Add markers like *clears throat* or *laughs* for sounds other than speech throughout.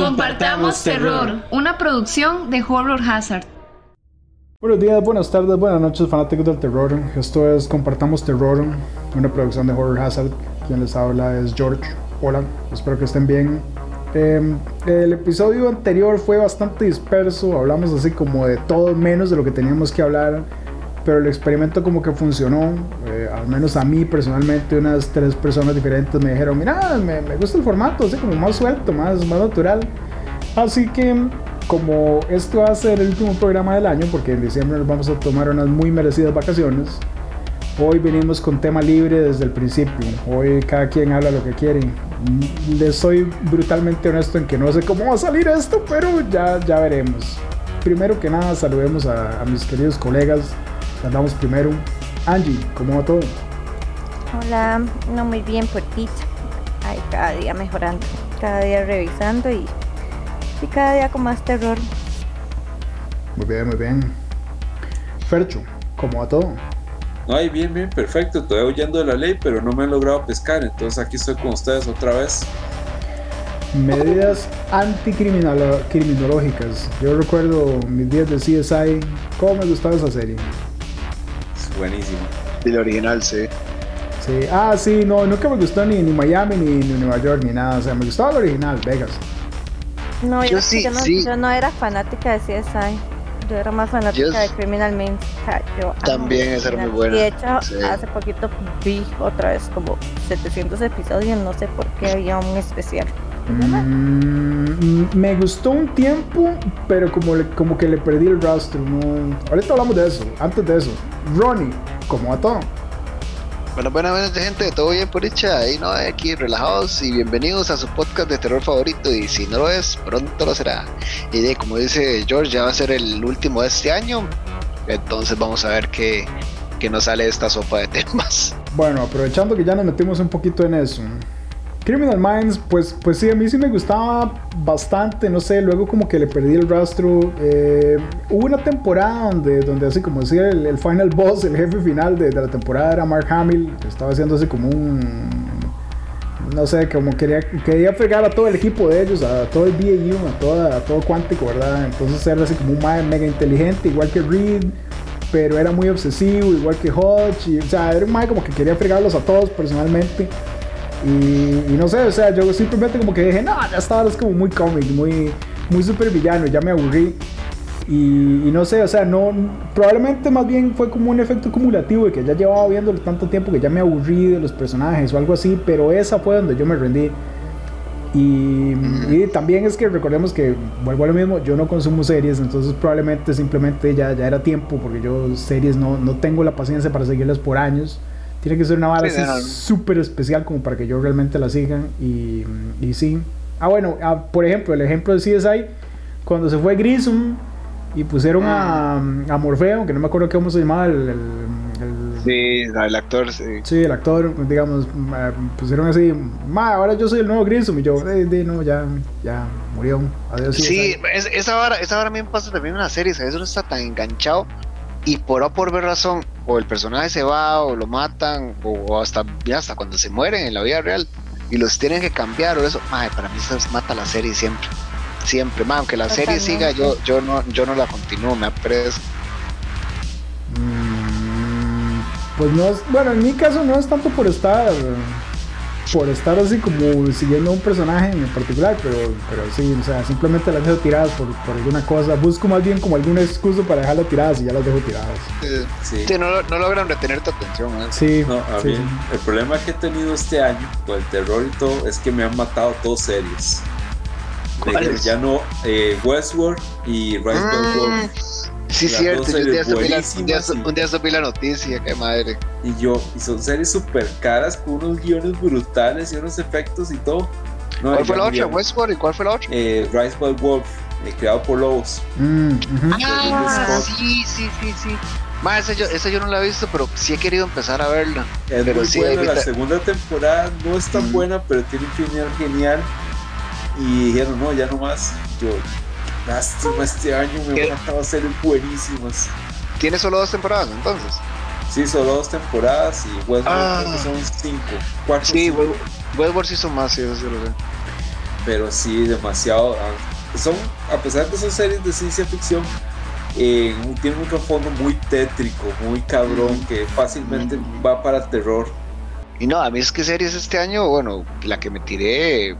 Compartamos Terror, una producción de Horror Hazard. Buenos días, buenas tardes, buenas noches, fanáticos del terror. Esto es Compartamos Terror, una producción de Horror Hazard. Quien les habla es George. Hola, espero que estén bien. Em, el episodio anterior fue bastante disperso, hablamos así como de todo menos de lo que teníamos que hablar, pero el experimento como que funcionó, eh, al menos a mí personalmente, unas tres personas diferentes me dijeron, mira, me, me gusta el formato, así como más suelto, más, más natural. Así que como este va a ser el último programa del año, porque en diciembre nos vamos a tomar unas muy merecidas vacaciones, hoy venimos con tema libre desde el principio. Hoy cada quien habla lo que quiere. Les soy brutalmente honesto en que no sé cómo va a salir esto, pero ya, ya veremos. Primero que nada, saludemos a, a mis queridos colegas. Andamos primero. Angie, ¿cómo va todo? Hola, no muy bien, puertita. Ay, cada día mejorando, cada día revisando y, y cada día con más terror. Muy bien, muy bien. Fercho, ¿cómo va todo? Ay, bien, bien, perfecto. Estoy huyendo de la ley, pero no me han logrado pescar. Entonces aquí estoy con ustedes otra vez. Medidas anticriminológicas. Yo recuerdo mis días de CSI. ¿Cómo me gustaba esa serie? Buenísimo. El original, sí. Sí. Ah, sí, no, nunca me gustó ni, ni Miami ni, ni Nueva York ni nada. O sea, me gustaba el original, Vegas. No, Yo yo, sí, yo no, sí. yo no era fanática de CSI. Yo era más fanática Yo de Criminal Minds. Yo También esa era muy buena, Y de hecho, sí. hace poquito vi otra vez como 700 episodios. No sé por qué había un especial. Mm, me gustó un tiempo, pero como, le- como que le perdí el rastro. ¿no? Ahorita hablamos de eso. Antes de eso, Ronnie, ¿cómo va todo? Bueno, buenas buenas gente, todo bien por dicha, ahí no, aquí relajados y bienvenidos a su podcast de terror favorito y si no lo es, pronto lo será. Y de como dice George, ya va a ser el último de este año, entonces vamos a ver qué, qué nos sale esta sopa de *laughs* temas. Bueno, aprovechando que ya nos metimos un poquito en eso. Criminal Minds, pues, pues sí, a mí sí me gustaba bastante, no sé, luego como que le perdí el rastro. Eh, hubo una temporada donde, donde así como decía el, final boss, el jefe final de, de la temporada era Mark Hamill, que estaba haciendo así como un... No sé, como quería, quería fregar a todo el equipo de ellos, a todo el BAU, a, toda, a todo cuántico, ¿verdad? Entonces era así como un mega inteligente, igual que Reed, pero era muy obsesivo, igual que Hodge, y, o sea, era un mae como que quería fregarlos a todos personalmente. Y, y no sé, o sea, yo simplemente como que dije, no, ya está, es como muy cómic, muy, muy super villano, ya me aburrí. Y, y no sé, o sea, no, probablemente más bien fue como un efecto acumulativo de que ya llevaba viéndolo tanto tiempo que ya me aburrí de los personajes o algo así, pero esa fue donde yo me rendí. Y, y también es que recordemos que, vuelvo a lo mismo, yo no consumo series, entonces probablemente simplemente ya, ya era tiempo, porque yo series no, no tengo la paciencia para seguirlas por años. Tiene que ser una vara Sí, así súper especial como para que yo realmente la siga. Y, y sí. Ah, bueno, ah, por ejemplo, el ejemplo de CSI, cuando se fue Grissom y pusieron a, a Morfeo, que no me acuerdo cómo se llamaba el, el- el- Sí, el actor, sí. Sí, el actor, digamos, ma- pusieron así, ma, ahora yo soy el nuevo Grissom, y yo, eh, de, no, ya, ya, murió, adiós. Sí, es- esa hora, esa a mí me pasa también en una serie, ¿sabes? Uno está tan enganchado y por A o por ver razón, o el personaje se va, o lo matan, o, o hasta, ya hasta cuando se mueren en la vida real y los tienen que cambiar o eso, madre, para mí se mata la serie siempre. Siempre, madre, aunque la serie siga, yo, yo no, yo no la continúo, me aprecio. Mm, Pues no es, bueno, en mi caso no es tanto por estar, por estar así como siguiendo a un personaje en particular, pero, pero sí, o sea, simplemente las dejo tiradas por, por alguna cosa. Busco más bien como alguna excusa para dejarlas tiradas y ya las dejo tiradas. Eh, Sí. sí, no, no logran retener tu atención, ¿eh? Sí, No, a sí, mí sí. el problema que he tenido este año con el terror y todo es que me han matado dos series. Ya no, eh, Westworld y Rise. Mm, sí, Las cierto, yo un día, supe la, un, día, buenísimas y- un día supe la noticia, qué madre. Y yo, y son series súper caras con unos guiones brutales y unos efectos y todo. No, ¿Cuál fue la otra? Westworld y cuál fue la otra? Eh, Rise by Wolf, eh, creado por Lobos. Mm. Ah, sí, sí, sí, sí. Ma, esa yo, esa yo no la he visto, pero sí he querido empezar a verla. Es Pero muy sí, buena, la segunda temporada no es tan Mm. buena, pero tiene un final genial. Y dijeron, no, ya no más. Yo, lástima, este año me ¿Qué? han matado series buenísimas. Tiene solo dos temporadas, entonces. Sí, solo dos temporadas y Westworld Ah. creo que son cinco, cuatro. Sí, cinco. Westworld sí son más, sí, eso sí lo sé. pero sí demasiado. ah, Son, a pesar de ser series de ciencia ficción, eh, tienen un trasfondo muy tétrico, muy cabrón, que fácilmente va para terror. Y no, a mí es que series este año, bueno, la que me tiré.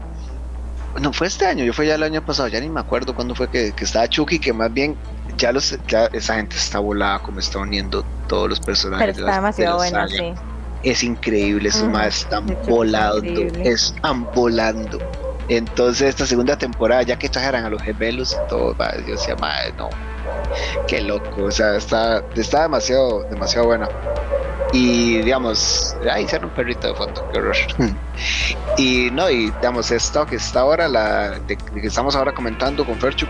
No fue este año, yo fue ya el año pasado, ya ni me acuerdo cuándo fue que, que estaba Chucky, que más bien ya los ya esa gente está volada como está uniendo todos los personajes. Pero de está la- demasiado de sí. Es increíble, esos Ujú, más están es volando, están volando. Entonces esta segunda temporada, ya que exageran a los gemelos y todo, va, yo decía, madre, no, qué loco, o sea, está, está demasiado, demasiado buena. Y digamos, ahí hicieron un perrito de foto, qué horror. y no, y digamos, esto que está ahora, la de, de que estamos ahora comentando con Ferchu,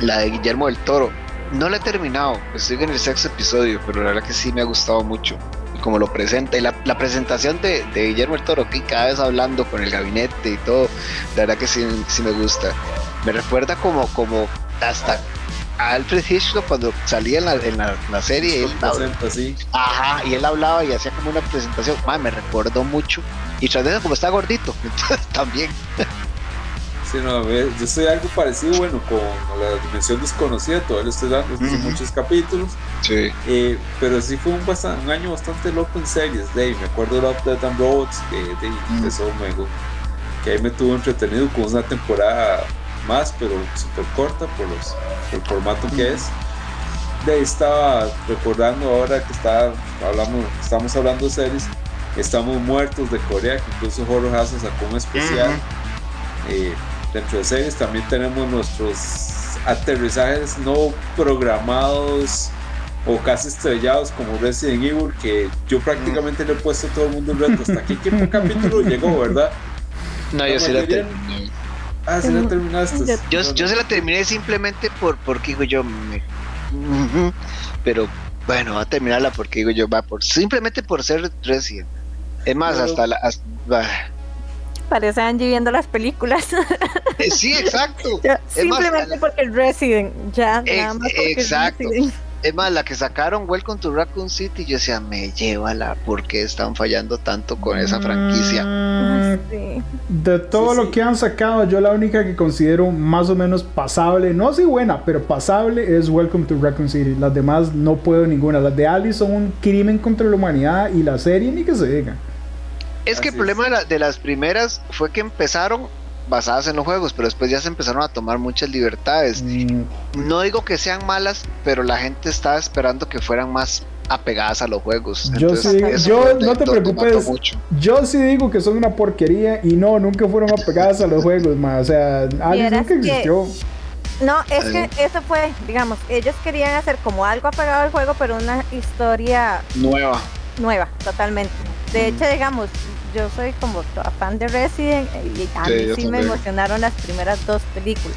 la de Guillermo del Toro, no la he terminado, estoy en el sexto episodio, pero la verdad que sí me ha gustado mucho. Y como lo presenta, y la, la presentación de, de Guillermo del Toro, que cada vez hablando con el gabinete y todo, la verdad que sí, sí me gusta. Me recuerda como, como hasta Alfred Hitchcock cuando salía en la, en la, la serie. Él, hablaba- Presenta así. Ajá, y él hablaba y hacía como una presentación. Ma, me recordó mucho. Y tras eso, como está gordito, *laughs* entonces también. Sí, no, yo soy algo parecido, bueno, con la dimensión desconocida, todavía lo estoy dando, son Ujú. muchos capítulos, Sí. eh, pero sí fue un, un año bastante loco en series, de me acuerdo de Love, Death and Robots, que de, Ujú. eso me, gu- que ahí me tuvo entretenido con una temporada más, pero súper corta por, los, por el formato que es. De ahí estaba recordando ahora que está, hablamos, estamos hablando de series, Estamos Muertos de Corea, que incluso Horror House sacó un especial. Eh, dentro de series también tenemos nuestros aterrizajes no programados o casi estrellados como Resident Evil, que yo prácticamente le he puesto a todo el mundo el reto. ¿Hasta aquí qué capítulo llegó, verdad? No, yo sí la terminé. Ah, sí la terminaste. Yo- Yo, se la terminé simplemente por porque digo yo me- pero bueno, va a terminarla porque digo yo va por simplemente por ser Resident. Es más, Pero- hasta la hasta- bah. Parece Angie viendo las películas. *laughs* Eh, sí, exacto. Más, simplemente la- porque el Resident, ya Ex- nada más porque exacto. Resident. Es más, la que sacaron Welcome to Raccoon City, yo decía, me llévala, ¿por qué están fallando tanto con esa franquicia? Mm, sí. De todo Sí, lo sí. que han sacado, yo la única que considero más o menos pasable, no así buena, pero pasable es Welcome to Raccoon City. Las demás no puedo ninguna. Las de Alice son un crimen contra la humanidad y la serie ni que se diga. Es que el problema de, la- de las primeras fue que empezaron basadas en los juegos, pero después ya se empezaron a tomar muchas libertades. Mm, No digo que sean malas, pero la gente estaba esperando que fueran más apegadas a los juegos. Yo Entonces, sí, yo- no te preocupes. Yo sí digo que son una porquería y no, nunca fueron apegadas a los *laughs* juegos, ma. O sea, Alice Vieras nunca que- existió. No, es Ay. que eso fue, digamos, ellos querían hacer como algo apagado al juego, pero una historia Nueva. nueva, totalmente. De hecho, digamos, yo soy como toda fan de Resident y a Sí, mí sí me emocionaron las primeras dos películas.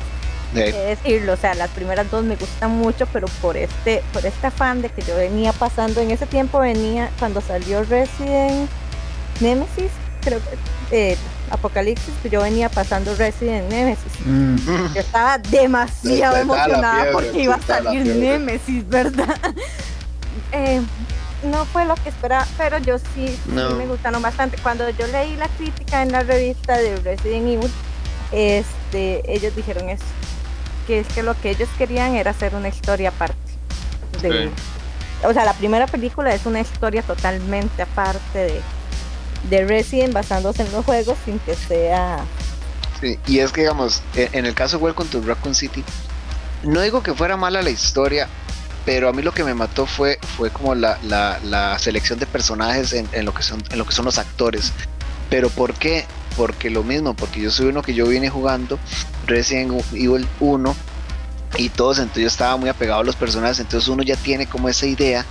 De decirlo, o sea, las primeras dos me gustan mucho, pero por este, por este afán de que yo venía pasando en ese tiempo, venía cuando salió Resident Nemesis, creo que eh, Apocalipsis, yo venía pasando Resident Nemesis. Mm. Yo estaba demasiado emocionada fiebre, porque iba a salir. Nemesis, ¿verdad? *laughs* Eh, no fue lo que esperaba, pero yo sí, me gustaron bastante. Cuando yo leí la crítica en la revista de Resident Evil, este, ellos dijeron eso, que es que lo que ellos querían era hacer una historia aparte. de- O sea, la primera película es una historia totalmente aparte de, de Resident basándose en los juegos sin que sea Sí, y es que, digamos, e- en el caso de Welcome to Raccoon City, no digo que fuera mala la historia, pero a mí lo que me mató fue, fue como la, la- selección de personajes en, en lo que son, en lo que son los actores. Pero ¿por qué? Porque lo mismo, porque yo soy uno que yo vine jugando Resident Evil 1 y todos, entonces yo estaba muy apegado a los personajes, entonces uno ya tiene como esa idea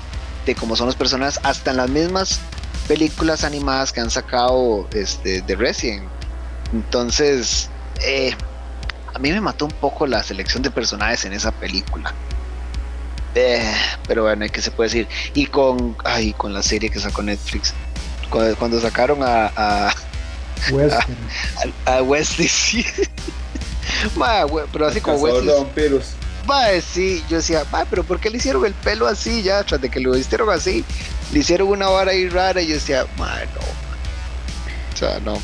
de cómo son los personajes, hasta en las mismas películas animadas que han sacado este, de Resident. Entonces, eh, a mí me mató un poco la selección de personajes en esa película. Eh, pero bueno, ¿qué se puede decir? Y con, ay, con la serie que sacó Netflix. Cuando, cuando sacaron a, a, a, a Wesley, *laughs* sí. Ma, we- pero así como Wesley. Ma, sí, yo decía, ma, pero ¿por qué le hicieron el pelo así ya? Tras de que lo hicieron así, le hicieron una vara ahí rara y yo decía, ma, no. O sea, no.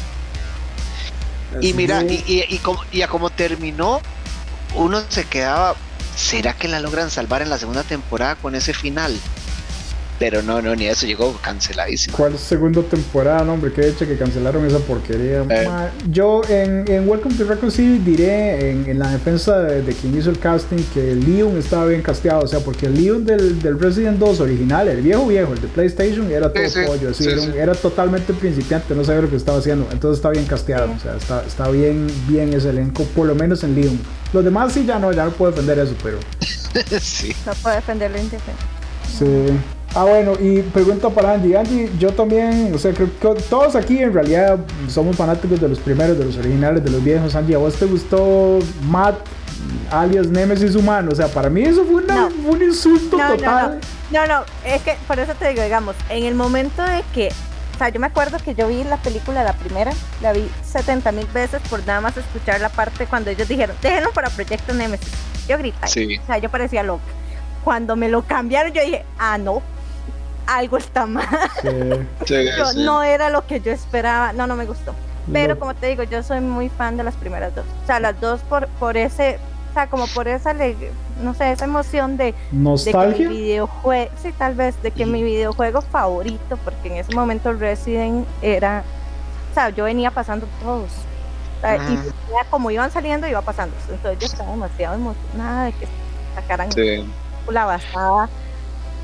Y mira, y, y, y, como, y a como terminó, uno se quedaba, ¿será que la logran salvar en la segunda temporada con ese final? Pero no, no, ni eso llegó canceladísimo. ¿Cuál segunda temporada? No, hombre, qué hecho que cancelaron esa porquería. Eh. Ma, yo en, en Welcome to Raccoon City diré en, en la defensa de, de, quien hizo el casting que Leon estaba bien casteado. O sea, porque el Leon del, del Resident 2 original, el viejo viejo, el de PlayStation, era todo Sí, sí, pollo. Así, sí, era, sí. era totalmente principiante, no sabía lo que estaba haciendo. Entonces está bien casteado. O sea, está, está bien, bien ese elenco, por lo menos en Leon. Los demás sí ya no, ya no puedo defender eso, pero. *laughs* sí. No puedo defenderlo indefenso. Sí. Ah, bueno, y pregunta para Angie. Angie, yo también, o sea, creo que todos aquí en realidad somos fanáticos de los primeros, de los originales, de los viejos. Angie, ¿a vos te gustó Matt, alias Nemesis humano? O sea, para mí eso fue una- No. un insulto No, no, total. No, no, es que por eso te digo, digamos, en el momento de que, sea, yo me acuerdo que yo vi la película, la primera, la vi 70 mil veces por nada más escuchar la parte cuando ellos dijeron, déjenlo para Proyecto Nemesis. Yo grité, Sí. o sea, yo parecía loca. Cuando me lo cambiaron, yo dije, ah, no, algo está mal. Sí. *laughs* Yo- Sí. no era lo que yo esperaba, no, no me gustó. Pero como te digo, yo soy muy fan de las primeras dos. O sea, las dos por, por ese, o sea, como por esa, no sé, esa emoción de, de que mi ¿Nostalgia? videojuego, sí, tal vez, de que mi videojuego favorito, porque en ese momento Resident era, o sea, yo venía pasando todos. O sea, y ya como iban saliendo, iba pasando. Entonces yo estaba demasiado emocionada de que sacaran Sí. la basada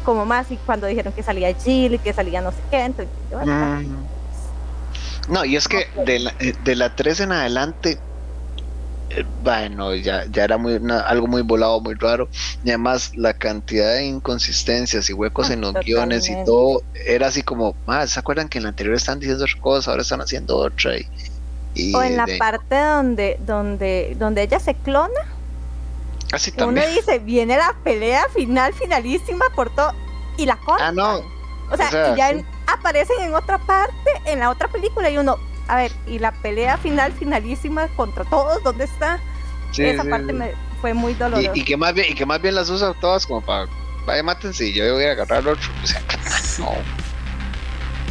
como más y cuando dijeron que salía Jill y que salía no sé qué, entonces yo, ah, Mm. No, y es que de la, eh, de la 3 en adelante, bueno, ya, ya era muy, una- algo muy volado, muy raro. Y además la cantidad de inconsistencias y huecos Ah, en los guiones y todo, era así como, ah, ¿se acuerdan que en la anterior están diciendo otra cosa, ahora están haciendo otra? Y, y o en la de- parte donde donde donde ella se clona Así uno también. dice viene la pelea final finalísima por todo y la cortan Ah, no. o sea, o sea, y ya sí. aparecen en otra parte en la otra película y uno a ver y la pelea final finalísima contra todos dónde está Sí, esa sí, parte sí. me fue muy dolorosa Y, y que más bien, y que más bien las usa todas como para, vaya, mátense y yo voy a agarrar al otro. O sea, no.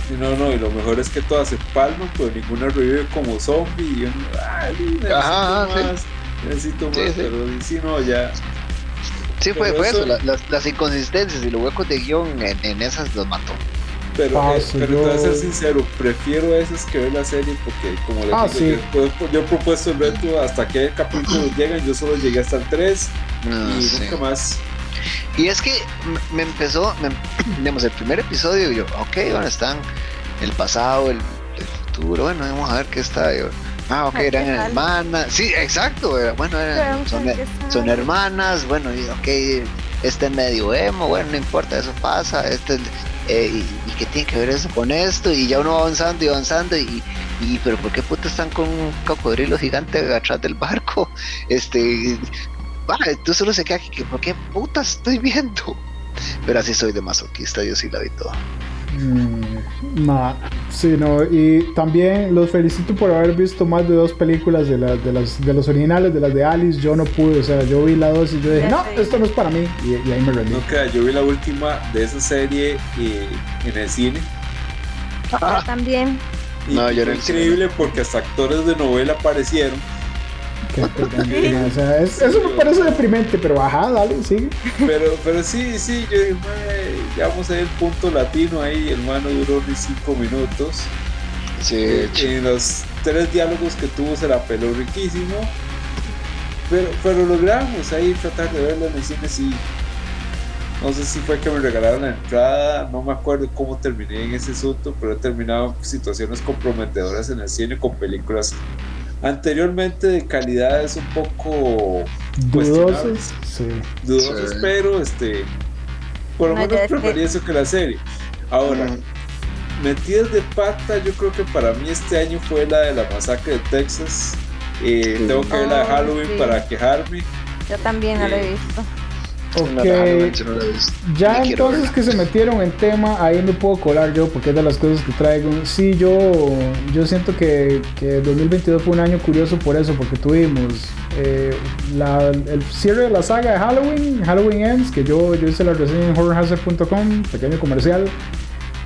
Y no, no, y lo mejor es que todas se palman, pero ninguna revive como zombie. Y ay, necesito Ajá, sí. más, necesito más, Sí, sí. pero sí, no, ya. Sí, fue, fue eso- eso, la- las, las inconsistencias y los huecos de guion en, en esas los mató. Pero, eh, Paso, pero te voy a ser sincero, prefiero esas que ver la serie porque, como les Ah, digo, sí. yo, yo- yo he propuesto el reto hasta que capítulos llegan. Yo solo llegué hasta el 3 No, y sí. nunca más. Y es que me empezó, me, *clears throat* digamos, el primer episodio, yo, ok, bueno, están el pasado, el, el futuro, bueno, vamos a ver qué está. Yo, ah, ok, Ay, eran qué hermanas, sí, exacto, era- bueno, eran- son, ¿qué son hermanas, bueno, y, ok, este es medio emo, bueno, no importa, eso pasa, este, eh, y qué tiene que ver eso con esto, y ya uno va avanzando y avanzando, y, y pero ¿por qué puta están con un cocodrilo gigante atrás del barco? *laughs* Este, Ah, tú solo se queda que ¿por qué puta estoy viendo? Pero así soy de masoquista, yo sí la vi toda. Mm, nah, sí, no, y también los felicito por haber visto más de dos películas de, la- de, las, de los originales, de las de Alice. Yo no pude, o sea, yo vi la dos y yo dije, no, esto no es para mí, y, y ahí me rendí. No queda, yo vi la última de esa serie eh, en el cine. también Y No, yo increíble porque hasta actores de novela aparecieron. *laughs* O sea, es- eso me parece deprimente, pero ajá, dale, sigue. Pero, pero sí, sí, yo dije, "Mae, ya vamos a ver el punto latino ahí. El mano duró ni cinco minutos. Sí, Eh, en los tres diálogos que tuvo se la peló riquísimo. Pero, pero logramos ahí tratar de verla en el cine, sí. No sé si fue que me regalaron la entrada, no me acuerdo cómo terminé en ese asunto, pero he terminado situaciones comprometedoras en el cine con películas anteriormente de calidades un poco Dudosos, cuestionables, sí. dudosas, Sí. pero este, por lo No, menos prefería eso que la serie. Ahora, Mm. Metidas de pata, yo creo que para mí este año fue la de la masacre de Texas. Eh, Sí. Tengo que ver la de Oh, Halloween sí. para quejarme. yo también no lo he visto no, no, Ok, no, no la he visto. ya entonces que se metieron en tema, ahí me puedo colar yo, porque es de las cosas que traigo. Sí, yo, yo siento que, que 2022 fue un año curioso por eso, porque tuvimos eh, la- el cierre de la saga de Halloween, Halloween Ends, que yo, yo hice la reseña en horrorhazard.com, pequeño comercial.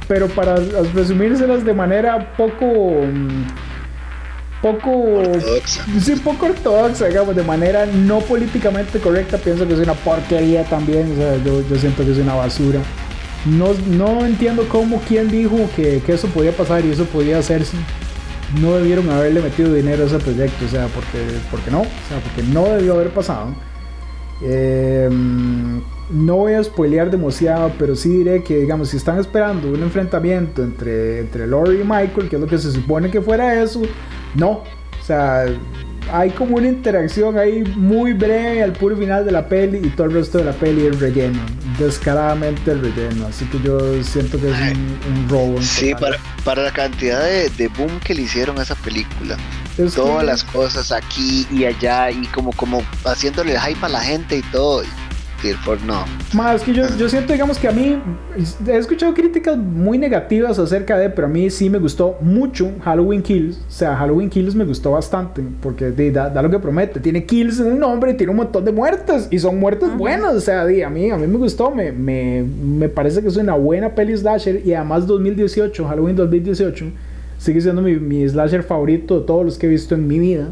Pero para resumírselas de manera poco, mm, poco Ortodoxa. sí, poco ortodoxa, digamos, de manera no políticamente correcta, pienso que es una porquería también, o sea, yo, yo siento que es una basura. No, no entiendo cómo, quién dijo que, que eso podía pasar y eso podía hacerse. No debieron haberle metido dinero a ese proyecto, o sea, porque, porque no, o sea, porque no debió haber pasado. Eh, no voy a spoilear demasiado, pero sí diré que, digamos, si están esperando un enfrentamiento entre, entre Lori y Michael, que es lo que se supone que fuera eso, no. O sea, hay como una interacción ahí muy breve al puro final de la peli y todo el resto de la peli es relleno. Descaradamente el relleno. Así que yo siento que es un, un robo. Sí, para, para la cantidad de, de boom que le hicieron a esa película. Es Todas que- las cosas aquí y allá y como, como haciéndole hype a la gente y todo. Y el Ford no. Más es que yo, yo siento, digamos que a mí he escuchado críticas muy negativas acerca de, pero a mí sí me gustó mucho Halloween Kills. O sea, Halloween Kills me gustó bastante porque da, da lo que promete. Tiene kills en el nombre, tiene un montón de muertes y son muertes buenas. O sea, a mí a mí me gustó, me, me, me parece que es una buena peli slasher y además 2018, Halloween 2018, sigue siendo mi, mi slasher favorito de todos los que he visto en mi vida.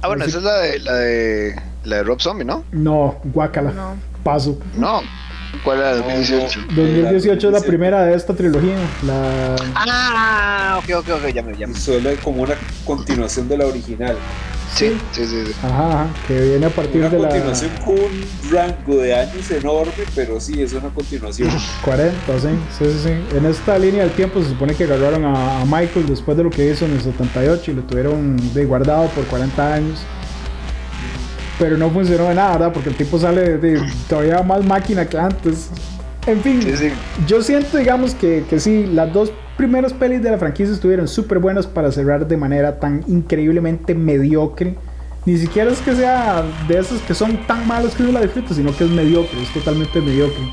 Ah, bueno, Así- esa es la de, la de, la de Rob Zombie, ¿no? No, guacala, No. paso. No. ¿Cuál era? No, 2018. no. 2018 es la 2017. primera de esta trilogía. La... Ah, ok, ok, ok, ya me, Y me. suele como una continuación de la original. Sí, sí, sí. sí. Ajá, ajá, que viene a partir Una de la continuación con un rango de años enorme, pero sí, es una continuación. *laughs* 40, sí, sí, sí, sí. En esta línea del tiempo se supone que agarraron a, a Michael después de lo que hizo en el 78 y lo tuvieron de guardado por 40 años. Pero no funcionó de nada, ¿verdad? Porque el tipo sale de, todavía más máquina que antes. En fin, Sí, sí. yo siento, digamos, que, que sí, las dos primeras pelis de la franquicia estuvieron súper buenas para cerrar de manera tan increíblemente mediocre. Ni siquiera es que sea de esos que son tan malos que uno la disfruta, sino que es mediocre, es totalmente mediocre.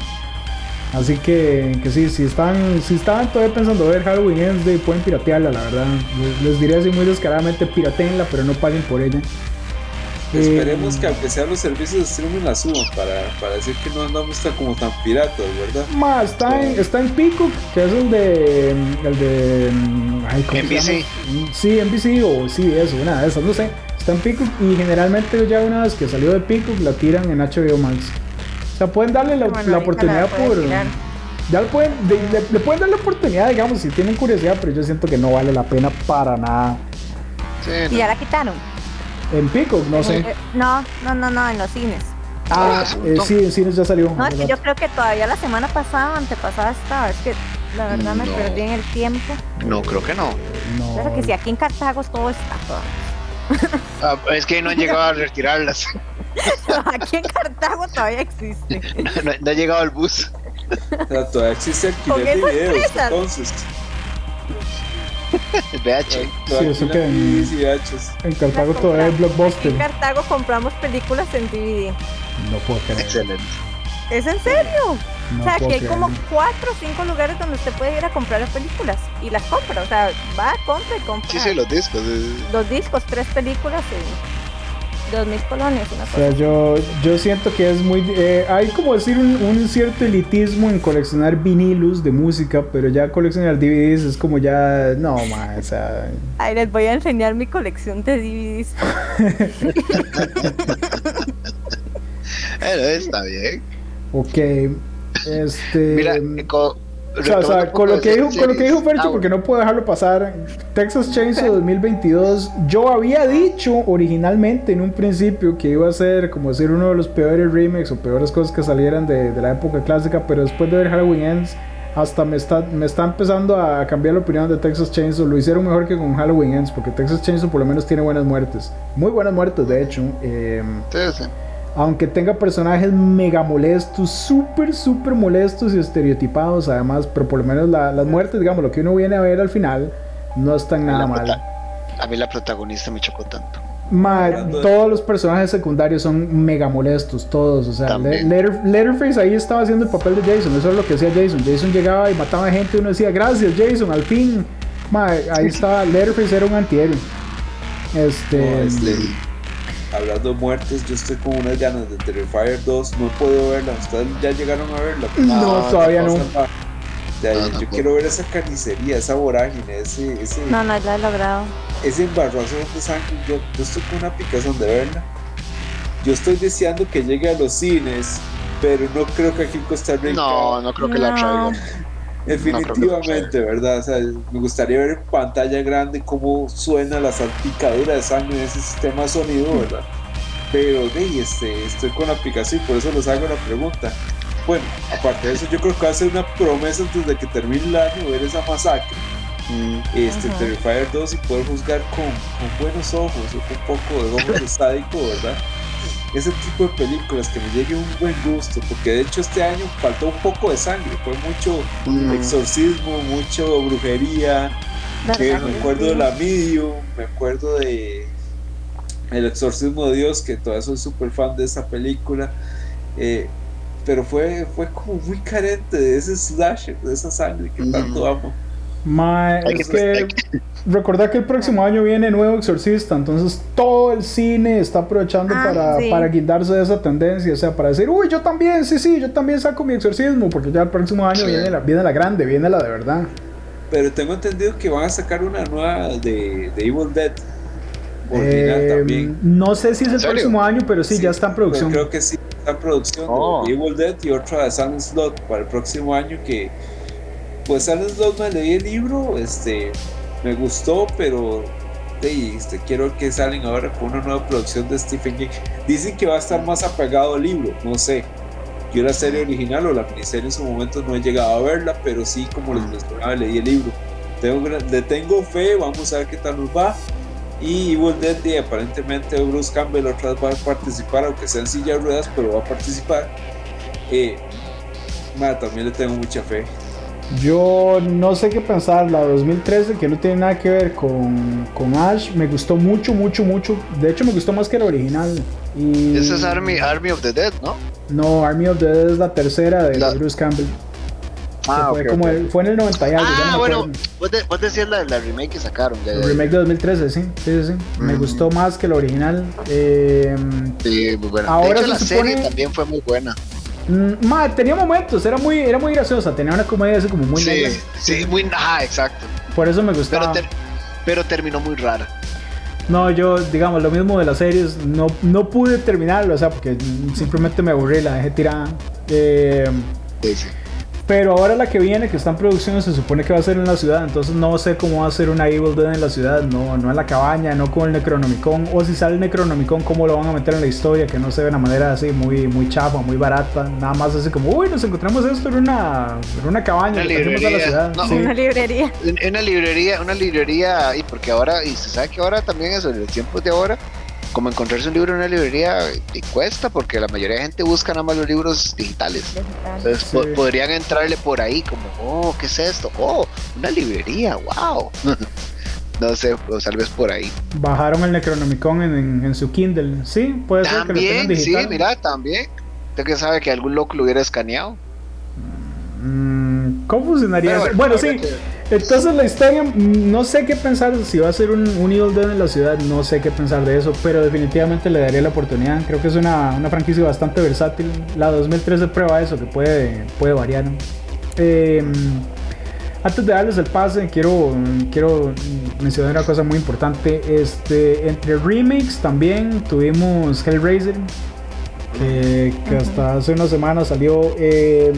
Así que, que sí, si están, si estaban todavía pensando ver Halloween Ends, de, pueden piratearla, la verdad. Les, les diré así muy descaradamente, pirateenla, pero no paguen por ella. Eh, Esperemos que aunque sean los servicios de streaming la suban para, para decir que no andamos tan como tan piratas, ¿verdad? Ma, está, en, está en Peacock, que es el de. El de. Ay, ¿cómo se NBC. llama? Sí, NBC o sí, eso, una de esas, no sé. Está en Peacock y generalmente ya una vez que salió de Peacock la tiran en HBO Max. O sea, pueden darle la, Bueno, la ahí oportunidad la por. tirar. Ya le pueden, de- le, le pueden dar la oportunidad, digamos, si tienen curiosidad, pero yo siento que no vale la pena para nada. Sí, Y ya la quitaron. En Peacock, no sé. Eh, No, no, no, no, en los cines. Ah, un eh, sí, en cines ya salió. No, es que yo creo que todavía la semana pasada, antepasada estaba. Es que la verdad me No. perdí en el tiempo. No, creo que no. No. Claro que si aquí en Cartago todo está todavía. Ah, es que no han llegado a retirarlas. *laughs* Aquí en Cartago todavía existe. No, no ha llegado el bus. Todavía existe Con alquiler de esas videos, entonces. *laughs* VH. Eso que en- Cartago todavía hay. Blockbuster. En Cartago compramos películas en DVD. No puedo creer. Excelente. ¿Es en serio? No o sea, aquí hay como cuatro o cinco lugares donde usted puede ir a comprar las películas. Y las compra. O sea, va, compra y compra. Sí, sí, los discos. Dos discos, tres películas y dos mil colones. Una O cosa. sea, yo, yo siento que es muy... eh, hay como decir un, un cierto elitismo en coleccionar vinilos de música, pero ya coleccionar DVDs es como ya... No, ma, o sea... Ay, les voy a enseñar mi colección de DVDs. Bueno, *laughs* está bien. Ok. Este... Mira, co- o sea, o sea, con, lo que dijo, con lo que dijo. Fercho, Ah, porque no puedo dejarlo pasar, Texas Chainsaw *laughs* 2022, yo había dicho originalmente en un principio que iba a ser como ser uno de los peores remakes o peores cosas que salieran de, de la época clásica, pero después de ver Halloween Ends, hasta me está, me está empezando a cambiar la opinión de Texas Chainsaw. Lo hicieron mejor que con Halloween Ends, porque Texas Chainsaw por lo menos tiene buenas muertes. Muy buenas muertes, de hecho. Eh, Sí, sí. Aunque tenga personajes mega molestos, súper, súper molestos y estereotipados, además, pero por lo menos la- las muertes, digamos, lo que uno viene a ver al final, no están nada mal. A mí la protagonista me chocó tanto. Ma, todos los personajes secundarios son mega molestos, todos. O sea, Letter- Letterface ahí estaba haciendo el papel de Jason, eso es lo que hacía Jason. Jason llegaba y mataba gente y uno decía, gracias Jason, al fin. Ma, ahí estaba, Letterface era un antihéroe. Este. Este, hablando de muertes, yo estoy con unas ganas de Terrifier 2. No he podido verla. ¿Ustedes ya llegaron a verla? No, todavía no. Yo quiero ver esa carnicería, esa vorágine, ese, ese, no, no la he logrado. Ese embarrazón de sangre, yo, estoy con una picazón de verla. Yo estoy deseando que llegue a los cines, pero no creo que aquí en Costa Rica. No, no creo que la traigan. Definitivamente, ¿verdad? O sea, me gustaría ver en pantalla grande cómo suena la salpicadura de sangre en ese sistema de sonido, ¿verdad? Pero, hey, este, estoy con la aplicación y por eso les hago la pregunta. Bueno, aparte de eso, yo creo que va a ser una promesa antes de que termine el año ver esa masacre. Mm. Este, Terrifier 2 y poder juzgar con, buenos ojos o con un poco de ojos de sádico, ¿verdad? Ese tipo de películas que me llegue un buen gusto, porque de hecho este año faltó un poco de sangre, fue mucho mm. exorcismo, mucho brujería. me acuerdo de la Medium, me acuerdo de El exorcismo de Dios, que todavía soy súper fan de esa película. Eh, pero fue, fue como muy carente de ese slasher, de esa sangre que tanto amo. es que recordar que el próximo año viene nuevo Exorcista, entonces todo el cine está aprovechando ah, para, para guindarse de esa tendencia, o sea, para decir, uy, yo también, sí, sí, yo también saco mi exorcismo, porque ya el próximo año viene, la, viene la grande, viene la de verdad. Pero tengo entendido que van a sacar una nueva de, de Evil Dead. Original eh, también. No sé si es el próximo año, pero sí, ya está en producción. Creo que sí en producción de oh. Evil Dead y otra de Silent Slot para el próximo año que pues Silent Slot me leí el libro, este me gustó, pero este, quiero que salen ahora con una nueva producción de Stephen King. Dicen que va a estar más apegado al libro, no sé. Yo la serie original o la miniserie en su momento no he llegado a verla, pero sí, como les mencionaba, leí el libro. Tengo, le tengo fe, vamos a ver qué tal nos va. Y Evil Dead, aparentemente Bruce Campbell otra vez va a participar, aunque sea en silla de ruedas, pero va a participar. Eh, también le tengo mucha fe. Yo no sé qué pensar, la 2013 que no tiene nada que ver con, con, Ash, me gustó mucho, mucho, mucho. De hecho me gustó más que la original. Y... Esa es Army, Army of the Dead, ¿no? No, Army of the Dead es la tercera de Bruce Campbell. Ah, fue, como fue en el 90 y algo. Ah, bueno, vos, de, vos, decías la, la, remake que sacaron. De, el remake de 2013, sí, sí, sí. Me gustó más que la original. Eh, sí, muy buena. Ahora de hecho, la serie también fue muy buena. Mm, ma, tenía momentos, era muy, era muy graciosa, tenía una comedia así como muy Sí, sí, muy, ajá, exacto. Por eso me gustaba. Pero, pero terminó muy rara. No, yo, digamos, lo mismo de las series, no, no pude terminarlo, o sea, porque simplemente me aburrí, la dejé tirada. Eh, sí, sí. Pero ahora la que viene, que está en producción, se supone que va a ser en la ciudad. Entonces no sé cómo va a ser una Evil Dead en la ciudad. No, no en la cabaña, no con el Necronomicon. O si sale el Necronomicon, cómo lo van a meter en la historia. Que no se ve de una manera así muy, muy chapa, muy barata. Nada más así como, uy, nos encontramos esto en una, en una cabaña. Una librería. A la ciudad. No, Una librería. Una librería, una librería. Y porque ahora, y se sabe que ahora también eso, en los tiempos de ahora como encontrarse un libro en una librería te cuesta porque la mayoría de gente busca nada más los libros digitales. Entonces podrían entrarle por ahí como, oh, ¿qué es esto? Oh, una librería, wow. *laughs* no sé, o tal vez por ahí. Bajaron el Necronomicon en, su Kindle, sí, puede ser que lo tengan digital. Sí, mira, también. Usted que sabe que algún loco lo hubiera escaneado. Mm, ¿Cómo funcionaría eso? Bueno, sí. Entonces la historia, mm, no sé qué pensar si va a ser un, un Evil Dead en la ciudad, no sé qué pensar de eso, pero definitivamente le daría la oportunidad. Creo que es una, una franquicia bastante versátil. La 2013 prueba eso, que puede, puede variar. Em, antes de darles el pase, quiero, quiero mencionar una cosa muy importante. Este, entre remakes también tuvimos Hellraiser, que, que hasta hace unas semanas salió. Eh,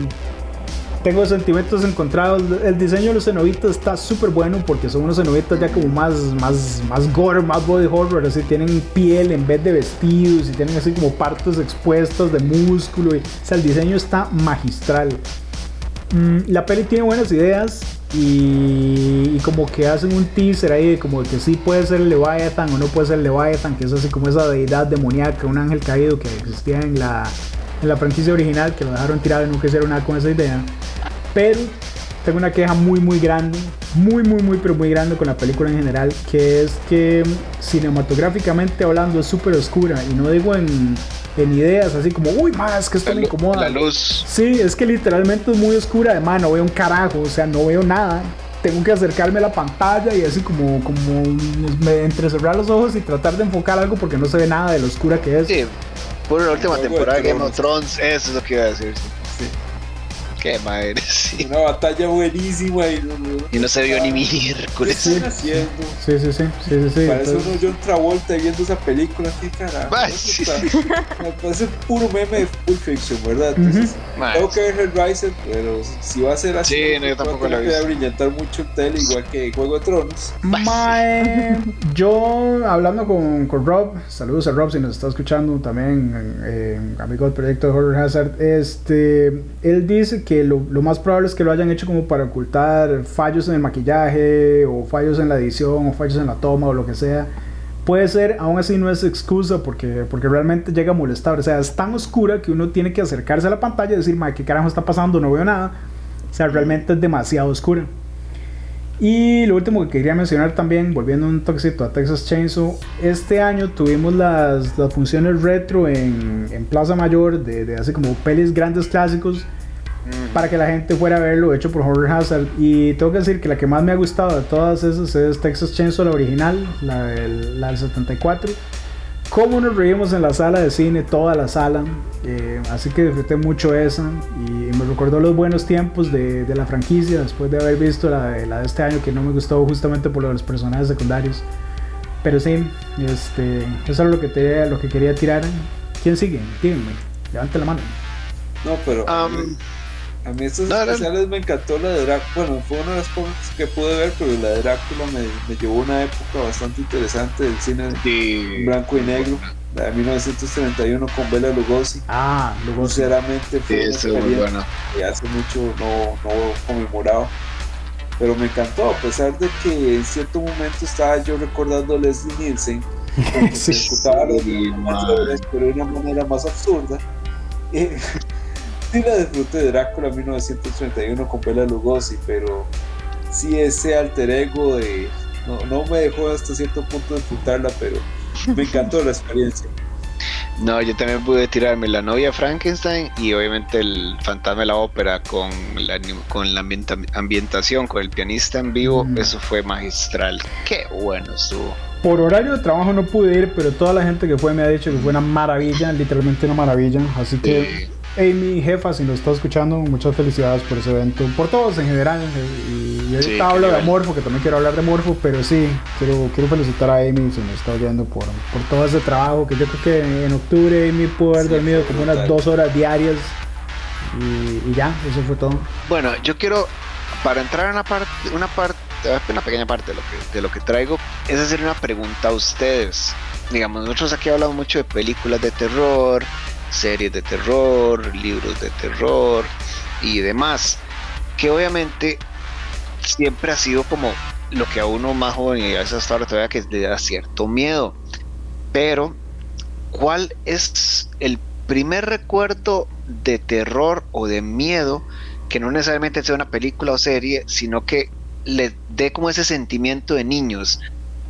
tengo sentimientos encontrados. El diseño de los cenobitas está súper bueno porque son unos cenobitas ya como más, más, más gore, más body horror. Así tienen piel en vez de vestidos y tienen así como partes expuestas de músculo. Y, o sea, el diseño está magistral. Mm, la peli tiene buenas ideas y, como que hacen un teaser ahí como que sí puede ser Leviathan o no puede ser Leviathan, que es así como esa deidad demoníaca, un ángel caído que existía en la, en la franquicia original, que lo dejaron tirado y nunca hicieron nada con esa idea. Pero tengo una queja muy muy grande, muy muy muy pero muy grande con la película en general, que es que cinematográficamente hablando es súper oscura y no digo en, en, ideas así como, uy, más que esto me incomoda. La luz. Sí, es que literalmente es muy oscura, además no veo un carajo, o sea, no veo nada. Tengo que acercarme a la pantalla y así como, como me entrecerrar los ojos y tratar de enfocar algo porque no se ve nada de lo oscura que es. Sí, por la última temporada de Game of Thrones, eso es lo que iba a decir. Sí Qué madre, *laughs* sí. Una batalla buenísima y no, no- Y no se vio ni ¿Qué miércoles. están haciendo? Sí, sí, sí, sí, sí, sí. Parece entonces- uno John Travolta viendo esa película, qué carajo. Sí. Me parece puro meme de Pulp Fiction, ¿verdad? Entonces, tengo que ver Hellraiser, pero si va a ser así, Sí, no, yo tampoco he voy a brillantar mucho en tele, igual que Juego de Tronos. Mae, yo hablando con, con Rob, saludos a Rob si nos está escuchando también, eh, amigo del proyecto de Horror Hazard. Este, él dice que lo, lo más probable es que lo hayan hecho como para ocultar fallos en el maquillaje, o fallos en la edición, o fallos en la toma, o lo que sea. Puede ser, aún así no es excusa porque, porque realmente llega a molestar. O sea, es tan oscura que uno tiene que acercarse a la pantalla y decir, Mae, ¿qué carajo está pasando? No veo nada. O sea, realmente es demasiado oscura. Y lo último que quería mencionar también, volviendo un toquecito a Texas Chainsaw, este año tuvimos las, las funciones retro en, en Plaza Mayor de, de hace como pelis grandes clásicos para que la gente fuera a verlo hecho por Horror Hazard. Y tengo que decir que la que más me ha gustado de todas esas es Texas Chainsaw, la original, la del, la del 74. Cómo nos reímos en la sala de cine, toda la sala. eh, así que disfruté mucho esa. Y me recordó los buenos tiempos de, de la franquicia después de haber visto la de, la de este año que no me gustó justamente por lo de los personajes secundarios. Pero sí, este, eso es lo que, te, lo que quería tirar. ¿Quién sigue? Díganme, levante la mano. No, pero Um, a mí estos no, no. especiales me encantó la de Drácula. Bueno, fue una de las pocas que pude ver, pero la de Drácula me, me llevó a una época bastante interesante del cine sí. en blanco y negro. La de 1931 con Bela Lugosi. Ah, luego sí. Sinceramente Sí, fue una muy bueno. que hace mucho no, no conmemoraba. Pero me encantó, a pesar de que en cierto momento estaba yo recordando a Leslie Nielsen, *laughs* porque Sí. se pero de una manera más absurda. Eh, sí la disfruté de Drácula 1931 con Bela Lugosi, pero sí ese alter ego de... No, no me dejó hasta cierto punto disfrutarla, pero me encantó la experiencia. *laughs* No, yo también pude tirarme la novia Frankenstein y obviamente el fantasma de la ópera con la, con la ambienta- ambientación, con el pianista en vivo, Mm. eso fue magistral. Qué bueno estuvo. Por horario de trabajo no pude ir, pero toda la gente que fue me ha dicho que fue una maravilla, literalmente una maravilla. Así que, Amy, jefa, si nos está escuchando, muchas felicidades por ese evento, por todos en general. eh, Y, y ahorita Sí, hablo de. Morfo, que también quiero hablar de Morfo, pero sí, quiero, quiero felicitar a Amy si nos está oyendo por, por todo ese trabajo, que yo creo que en octubre Amy pudo haber Sí, dormido como unas dos horas diarias. Y, y ya, eso fue todo. Bueno, yo quiero, para entrar en una parte, una parte, una pequeña parte de lo que, de lo que traigo, es hacer una pregunta a ustedes. Digamos, nosotros aquí hablamos mucho de películas de terror, series de terror, libros de terror y demás, que obviamente siempre ha sido como lo que a uno más joven y a veces hasta todavía que le da cierto miedo. Pero, ¿cuál es el primer recuerdo de terror o de miedo que no necesariamente sea una película o serie, sino que le dé como ese sentimiento de niños?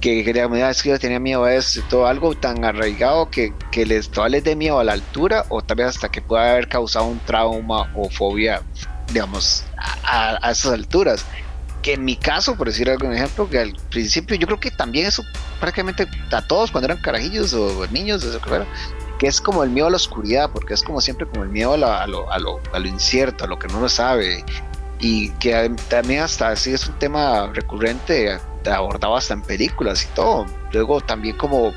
Que quería, "Mira, es que yo tenía miedo y todo, algo tan arraigado que, que les, todavía les dé miedo a la altura o tal vez hasta que pueda haber causado un trauma o fobia, digamos, a, a- esas alturas que en mi caso, por decir algún ejemplo, que al principio yo creo que también eso prácticamente a todos cuando eran carajillos o niños, eso que fuera, que es como el miedo a la oscuridad, porque es como siempre como el miedo a, la- a lo, a, lo, a lo incierto, a lo que no lo sabe, y que también hasta así es un tema recurrente, abordado hasta en películas y todo. Luego también como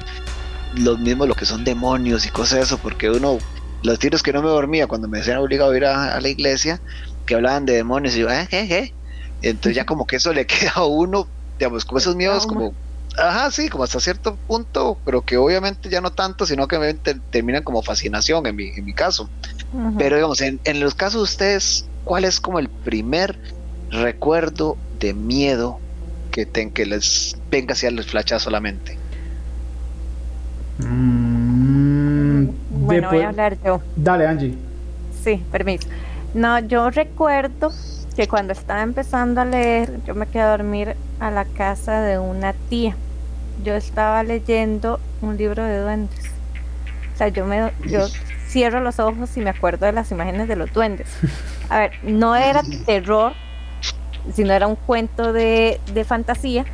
los mismos, lo que son demonios y cosas de eso, porque uno, los tiros que no me dormía cuando me decían obligado a ir a, a la iglesia, que hablaban de demonios, y yo, ¿eh? ¿Qué? ¿Qué? Entonces ya como que eso le *laughs* queda a uno, digamos, con esos miedos como, ajá, sí, como hasta cierto punto, pero que obviamente ya no tanto, sino que terminan como fascinación en mi, en mi caso. Pero digamos, en, en los casos de ustedes, ¿cuál es como el primer recuerdo de miedo que, ten, que les venga hacia el flachazo solamente? Mm, bueno, voy a hablar yo. Dale, Angie. Sí, permiso. No, yo recuerdo que cuando estaba empezando a leer, yo me quedé a dormir a la casa de una tía. Yo estaba leyendo un libro de duendes. O sea, yo me yo cierro los ojos y me acuerdo de las imágenes de los duendes. A ver, no era *laughs* terror, sino era un cuento de, de fantasía,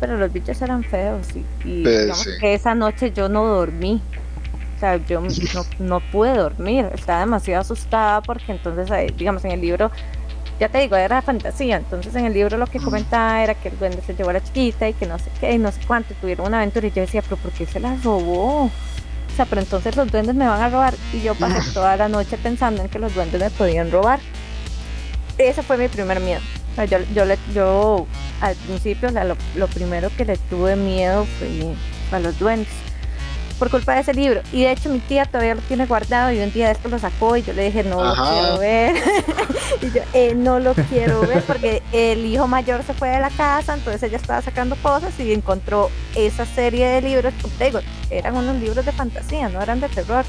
pero los bichos eran feos y, y Pues, digamos sí. que esa noche yo no dormí. O sea, yo *laughs* no, no pude dormir, estaba demasiado asustada porque entonces, eh, digamos, en el libro, ya te digo, era fantasía, entonces en el libro lo que comentaba era que el duende se llevó a la chiquita y que no sé qué, y no sé cuánto, tuvieron una aventura y yo decía, pero ¿por qué se la robó? O sea, pero entonces los duendes me van a robar y yo pasé *laughs* toda la noche pensando en que los duendes me podían robar. Ese fue mi primer miedo. Sea, yo, yo, le- yo al principio, o sea, lo, lo primero que le tuve miedo fue a los duendes por culpa de ese libro. Y de hecho mi tía todavía lo tiene guardado y un día de esto lo sacó y yo le dije, no Ajá. lo quiero ver. *laughs* y yo, "Eh, no lo quiero ver porque el hijo mayor se fue de la casa, entonces ella estaba sacando cosas y encontró esa serie de libros, como te digo, eran unos libros de fantasía, no eran de terror.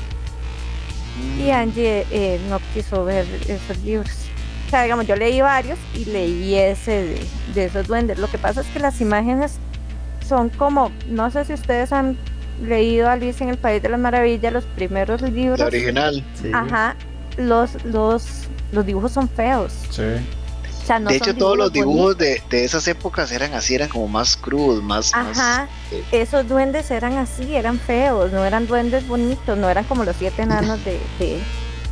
Y Angie eh, no quiso ver esos libros. O sea, digamos, yo leí varios y leí ese de, de esos duendes. Lo que pasa es que las imágenes son como, no sé si ustedes han leído Alicia en el País de las Maravillas, los primeros libros. La original. Sí. Ajá, los, los, los dibujos son feos. Sí. O sea, no de hecho, todos los dibujos de, de esas épocas eran así, eran como más crudos, más. más- Ajá, eh, esos duendes eran así, eran feos, no eran duendes bonitos, no eran como los siete enanos de, de,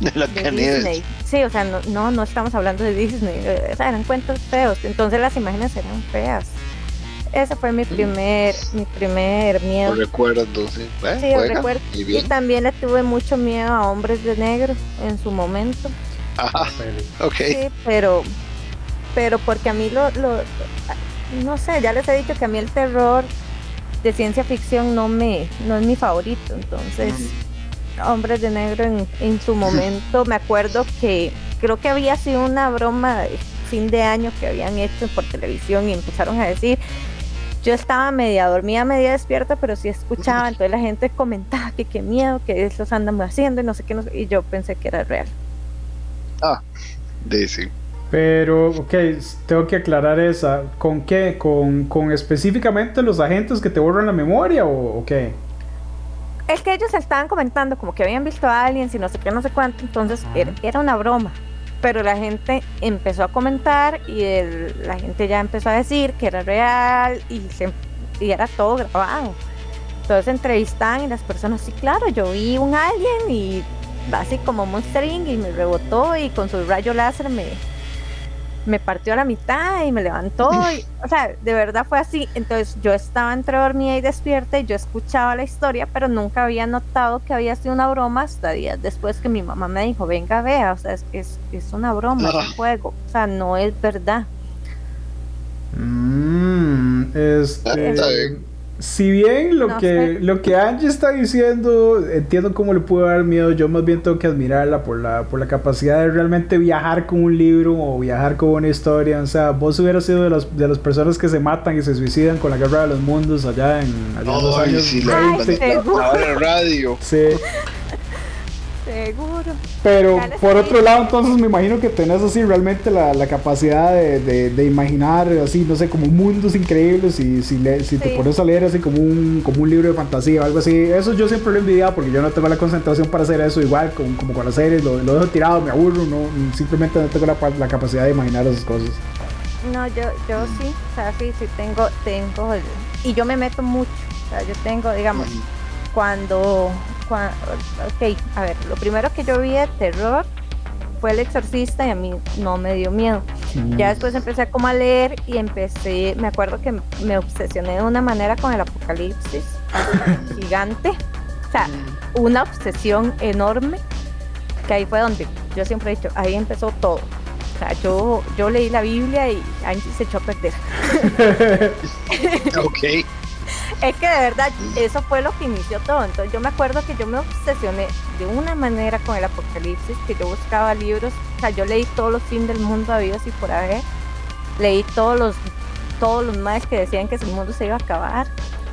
*laughs* de la de Canedes. Disney. Sí, o sea, no, no, no estamos hablando de Disney, o sea, eran cuentos feos, entonces las imágenes eran feas. Ese fue mi primer, mi primer miedo. Lo recuerdo, sí. ¿Eh? Sí, yo Juega, recuerdo. Y también le tuve mucho miedo a hombres de negro en su momento. Ajá, ok. Sí, pero, pero porque a mí lo, lo, no sé, ya les he dicho que a mí el terror de ciencia ficción no me, no es mi favorito, entonces, hombres de negro en, en su momento, me acuerdo que creo que había sido una broma de fin de año que habían hecho por televisión y empezaron a decir yo estaba media dormida, media despierta, pero sí escuchaba, entonces la gente comentaba que qué miedo, que estos andan haciendo y no sé qué, no sé- y yo pensé que era real. De, sí. Pero, ok, tengo que aclarar esa. ¿Con qué? ¿Con, con específicamente los agentes que te borran la memoria o, o qué? Es que ellos estaban comentando como que habían visto a alguien, si no sé qué, no sé cuánto, entonces era, era una broma. Pero la gente empezó a comentar y el- la gente ya empezó a decir que era real y, se- y era todo grabado. Entonces entrevistaban y las personas, sí, claro, yo vi un alien y así como Monster Inc. y me rebotó y con su rayo láser me, me partió a la mitad y me levantó. y- o sea, de verdad fue así. Entonces yo estaba entre dormida y despierta y yo escuchaba la historia, pero nunca había notado que había sido una broma hasta días después que mi mamá me dijo, venga, vea, o sea, es, es, es una broma, es Ah. un juego, o sea, no es verdad. Mm, este, Está bien. Si bien lo No que sé. lo que Angie está diciendo, entiendo cómo le puede dar miedo, yo más bien tengo que admirarla por la por la capacidad de realmente viajar con un libro o viajar con una historia, o sea, vos hubieras sido de las de las personas que se matan y se suicidan con la guerra de los mundos allá en, allá en los Ay, años sí, la, Ay, 20. seguro. la, la radio. Sí, Seguro. pero por otro lado, entonces me imagino que tenés así realmente la, la capacidad de, de- de imaginar así, no sé, como mundos increíbles y si, le- si te pones a leer así como un, como un libro de fantasía o algo así, eso yo siempre lo he envidiado porque yo no tengo la concentración para hacer eso, igual como, como con las series, lo, lo dejo tirado, me aburro, no, simplemente no tengo la, la capacidad de imaginar esas cosas. No, yo, yo sí, o sea, sí, sí tengo, tengo, y yo me meto mucho, o sea, yo tengo, digamos, cuando, cua- ok, a ver, lo primero que yo vi de terror fue El Exorcista y a mí no me dio miedo. Ya después empecé como a leer y empecé, me acuerdo que me obsesioné de una manera con el apocalipsis *laughs* gigante, o sea, una obsesión enorme, que ahí fue donde yo siempre he dicho, ahí empezó todo. O sea, yo, yo leí la Biblia y Angie se echó a perder. *laughs* Ok. Es que de verdad, eso fue lo que inició todo. Entonces yo me acuerdo que yo me obsesioné de una manera con el apocalipsis, que yo buscaba libros, o sea, yo leí todos los fines del mundo habidos y por haber. Leí todos los, todos los más que decían que el mundo se iba a acabar.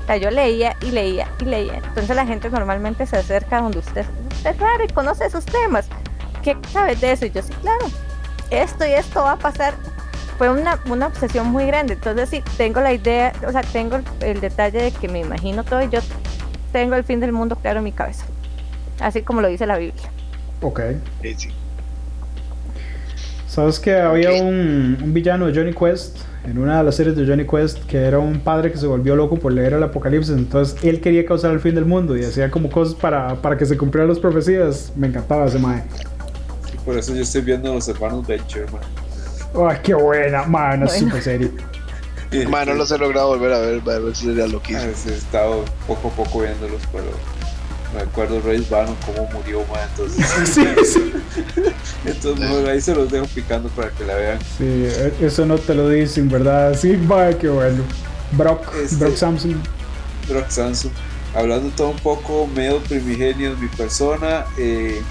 O sea, yo leía y leía y leía. Entonces la gente normalmente se acerca donde usted, usted es raro y conoce esos temas. ¿Qué sabes de eso? Y yo sí, claro, esto y esto va a pasar fue una, una obsesión muy grande. Entonces sí, tengo la idea, o sea, tengo el, el detalle de que me imagino todo y yo tengo el fin del mundo claro en mi cabeza. Así como lo dice la Biblia. Ok. Sí, sí. ¿Sabes que había un, un villano de Johnny Quest? en una de las series de Johnny Quest que era un padre que se volvió loco por leer el apocalipsis. Entonces él quería causar el fin del mundo y hacía como cosas para, para que se cumplieran las profecías. Me encantaba ese mae. Por eso yo estoy viendo los hermanos Venture, man. Ay, qué buena, man, una super serie. Man, no los he logrado volver a ver, a ver si sería Ah, loquísimo. sí, He estado poco a poco viéndolos, pero me acuerdo Reyes Bannon cómo murió, man. Entonces, *laughs* Sí, sí. *laughs* entonces ahí se los dejo picando para que la vean. Sí, e- eso no te lo dicen, ¿verdad? Sí, mae, qué bueno. Brock, Este- Brock Samson. Brock Samson. Hablando todo un poco, medio primigenio en mi persona, eh,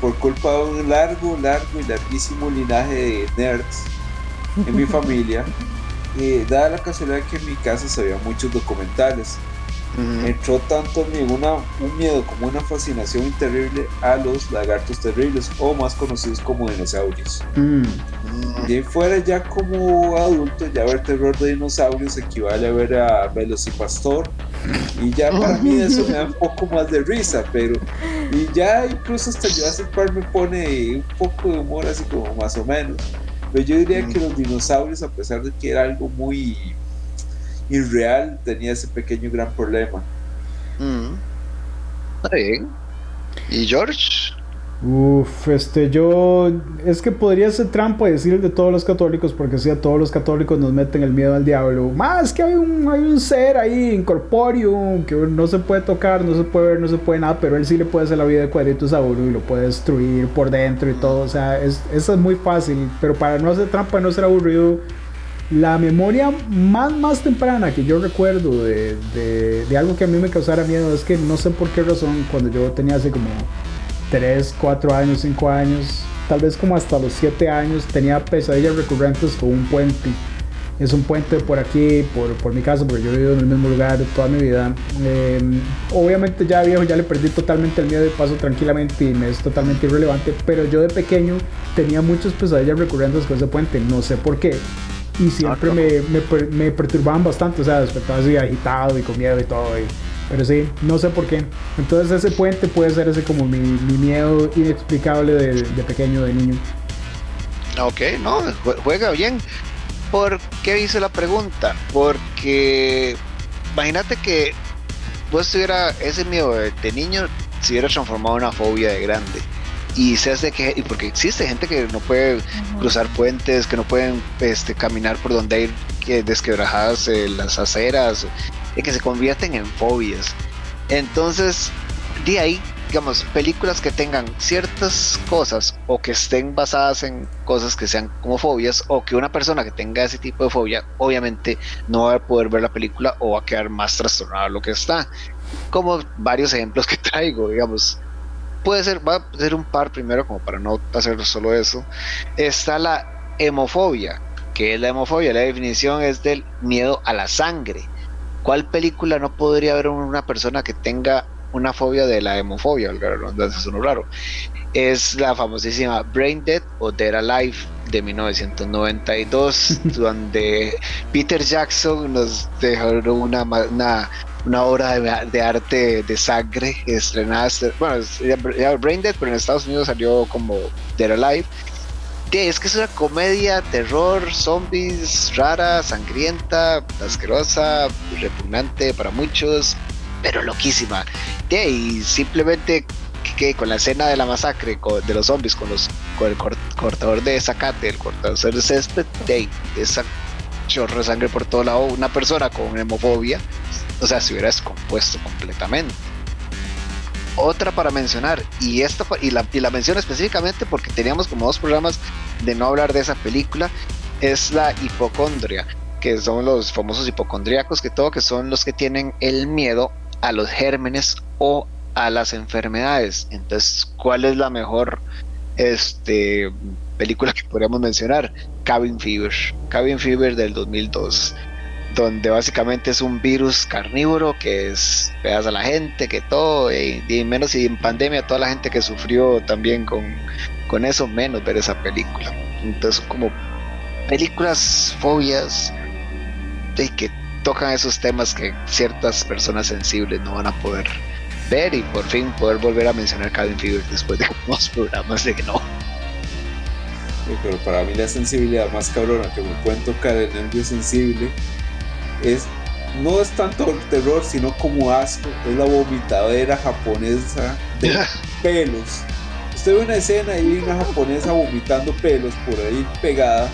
por culpa de un largo, largo y larguísimo linaje de nerds en mi *laughs* familia, eh, dada la casualidad que en mi casa se veían muchos documentales, Ujú. entró tanto una, un miedo como una fascinación terrible a los lagartos terribles o más conocidos como dinosaurios. Mm. De fuera ya como adulto, ya ver terror de dinosaurios equivale a ver a Velocipastor y ya para mí eso me da un poco más de risa, pero y ya incluso hasta Jurassic Park me pone un poco de humor así como más o menos. Pero yo diría que los dinosaurios, a pesar de que era algo muy irreal, tenía ese pequeño gran problema. Mm. Está bien. ¿Y George? Uf, este, yo. Es que podría ser trampa decir de todos los católicos, porque sí, a todos los católicos nos meten el miedo al diablo. Más que hay un, hay un ser ahí incorpóreo que no se puede tocar, no se puede ver, no se puede nada, pero él sí le puede hacer la vida de cuadritos a uno y lo puede destruir por dentro y todo. O sea, es, eso es muy fácil, pero para no hacer trampa y no ser aburrido. La memoria más, temprana que yo recuerdo de, algo que a mí me causara miedo es que no sé por qué razón, cuando yo tenía hace como 3, 4 años, 5 años, tal vez como hasta los 7 años, tenía pesadillas recurrentes con un puente. Es un puente por aquí, por, mi casa, porque yo he vivido en el mismo lugar toda mi vida. Eh, obviamente ya viejo, ya le perdí totalmente el miedo y paso tranquilamente y me es totalmente irrelevante, pero yo de pequeño tenía muchas pesadillas recurrentes con ese puente, no sé por qué. Y siempre me, me, me perturbaban bastante, o sea, despertaba así agitado y con miedo y todo. y- pero sí, no sé por qué. Entonces ese puente puede ser ese como mi, mi miedo inexplicable de, de pequeño, de niño. Ok, no, jue- juega bien. ¿Por qué hice la pregunta? Porque imagínate que vos tuviera ese miedo de, de niño, se hubiera transformado en una fobia de grande. Y se hace que, y porque existe gente que no puede cruzar puentes, que no pueden este, caminar por donde hay que desquebrajadas eh, las aceras, y que se convierten en fobias. Entonces, de ahí, digamos, películas que tengan ciertas cosas o que estén basadas en cosas que sean como fobias o que una persona que tenga ese tipo de fobia, obviamente no va a poder ver la película o va a quedar más trastornado de lo que está. Como varios ejemplos que *laughs* traigo, digamos. Puede ser, va a ser un par primero, como para no hacer solo eso. Está la hemofobia, que es la hemofobia, la definición es del miedo a la sangre. ¿Cuál película no podría haber una persona que tenga una fobia de la hemofobia? Redundancia, suena raro. Es la famosísima Brain Dead o Dead Alive de 1992, *laughs* donde Peter Jackson nos dejó una, una, una obra de, de arte de sangre estrenada. este- Bueno, ya- Brain Dead, pero en Estados Unidos salió como Dead Alive. Sí, es que es una comedia, terror, zombies, rara, sangrienta, asquerosa, repugnante para muchos, pero loquísima. Sí, y simplemente que con la escena de la masacre de los zombies, con, los, con el cor- cortador de zacate, el cortador de césped, de esa chorro de sangre por todo lado, una persona con hemofobia, o sea, se hubiera descompuesto completamente. Otra para mencionar y esta y la, y la menciono específicamente porque teníamos como dos programas de no hablar de esa película es la hipocondria que son los famosos hipocondríacos que todo que son los que tienen el miedo a los gérmenes o a las enfermedades. Entonces cuál es la mejor este película que podríamos mencionar Cabin Fever. Cabin Fever del 2002 donde básicamente es un virus carnívoro que es pedaza a la gente, que todo, y, menos y en pandemia toda la gente que sufrió también con, con eso, menos ver esa película. Entonces como películas, fobias, y que tocan esos temas que ciertas personas sensibles no van a poder ver y por fin poder volver a mencionar Cabin Fever después de *laughs* unos programas de que no. pero para mí la sensibilidad más cabrona que me pueden tocar nervio sensible es no es tanto el terror, sino como asco, es la vomitadera japonesa de pelos. Usted ve una escena y una japonesa vomitando pelos por ahí pegada.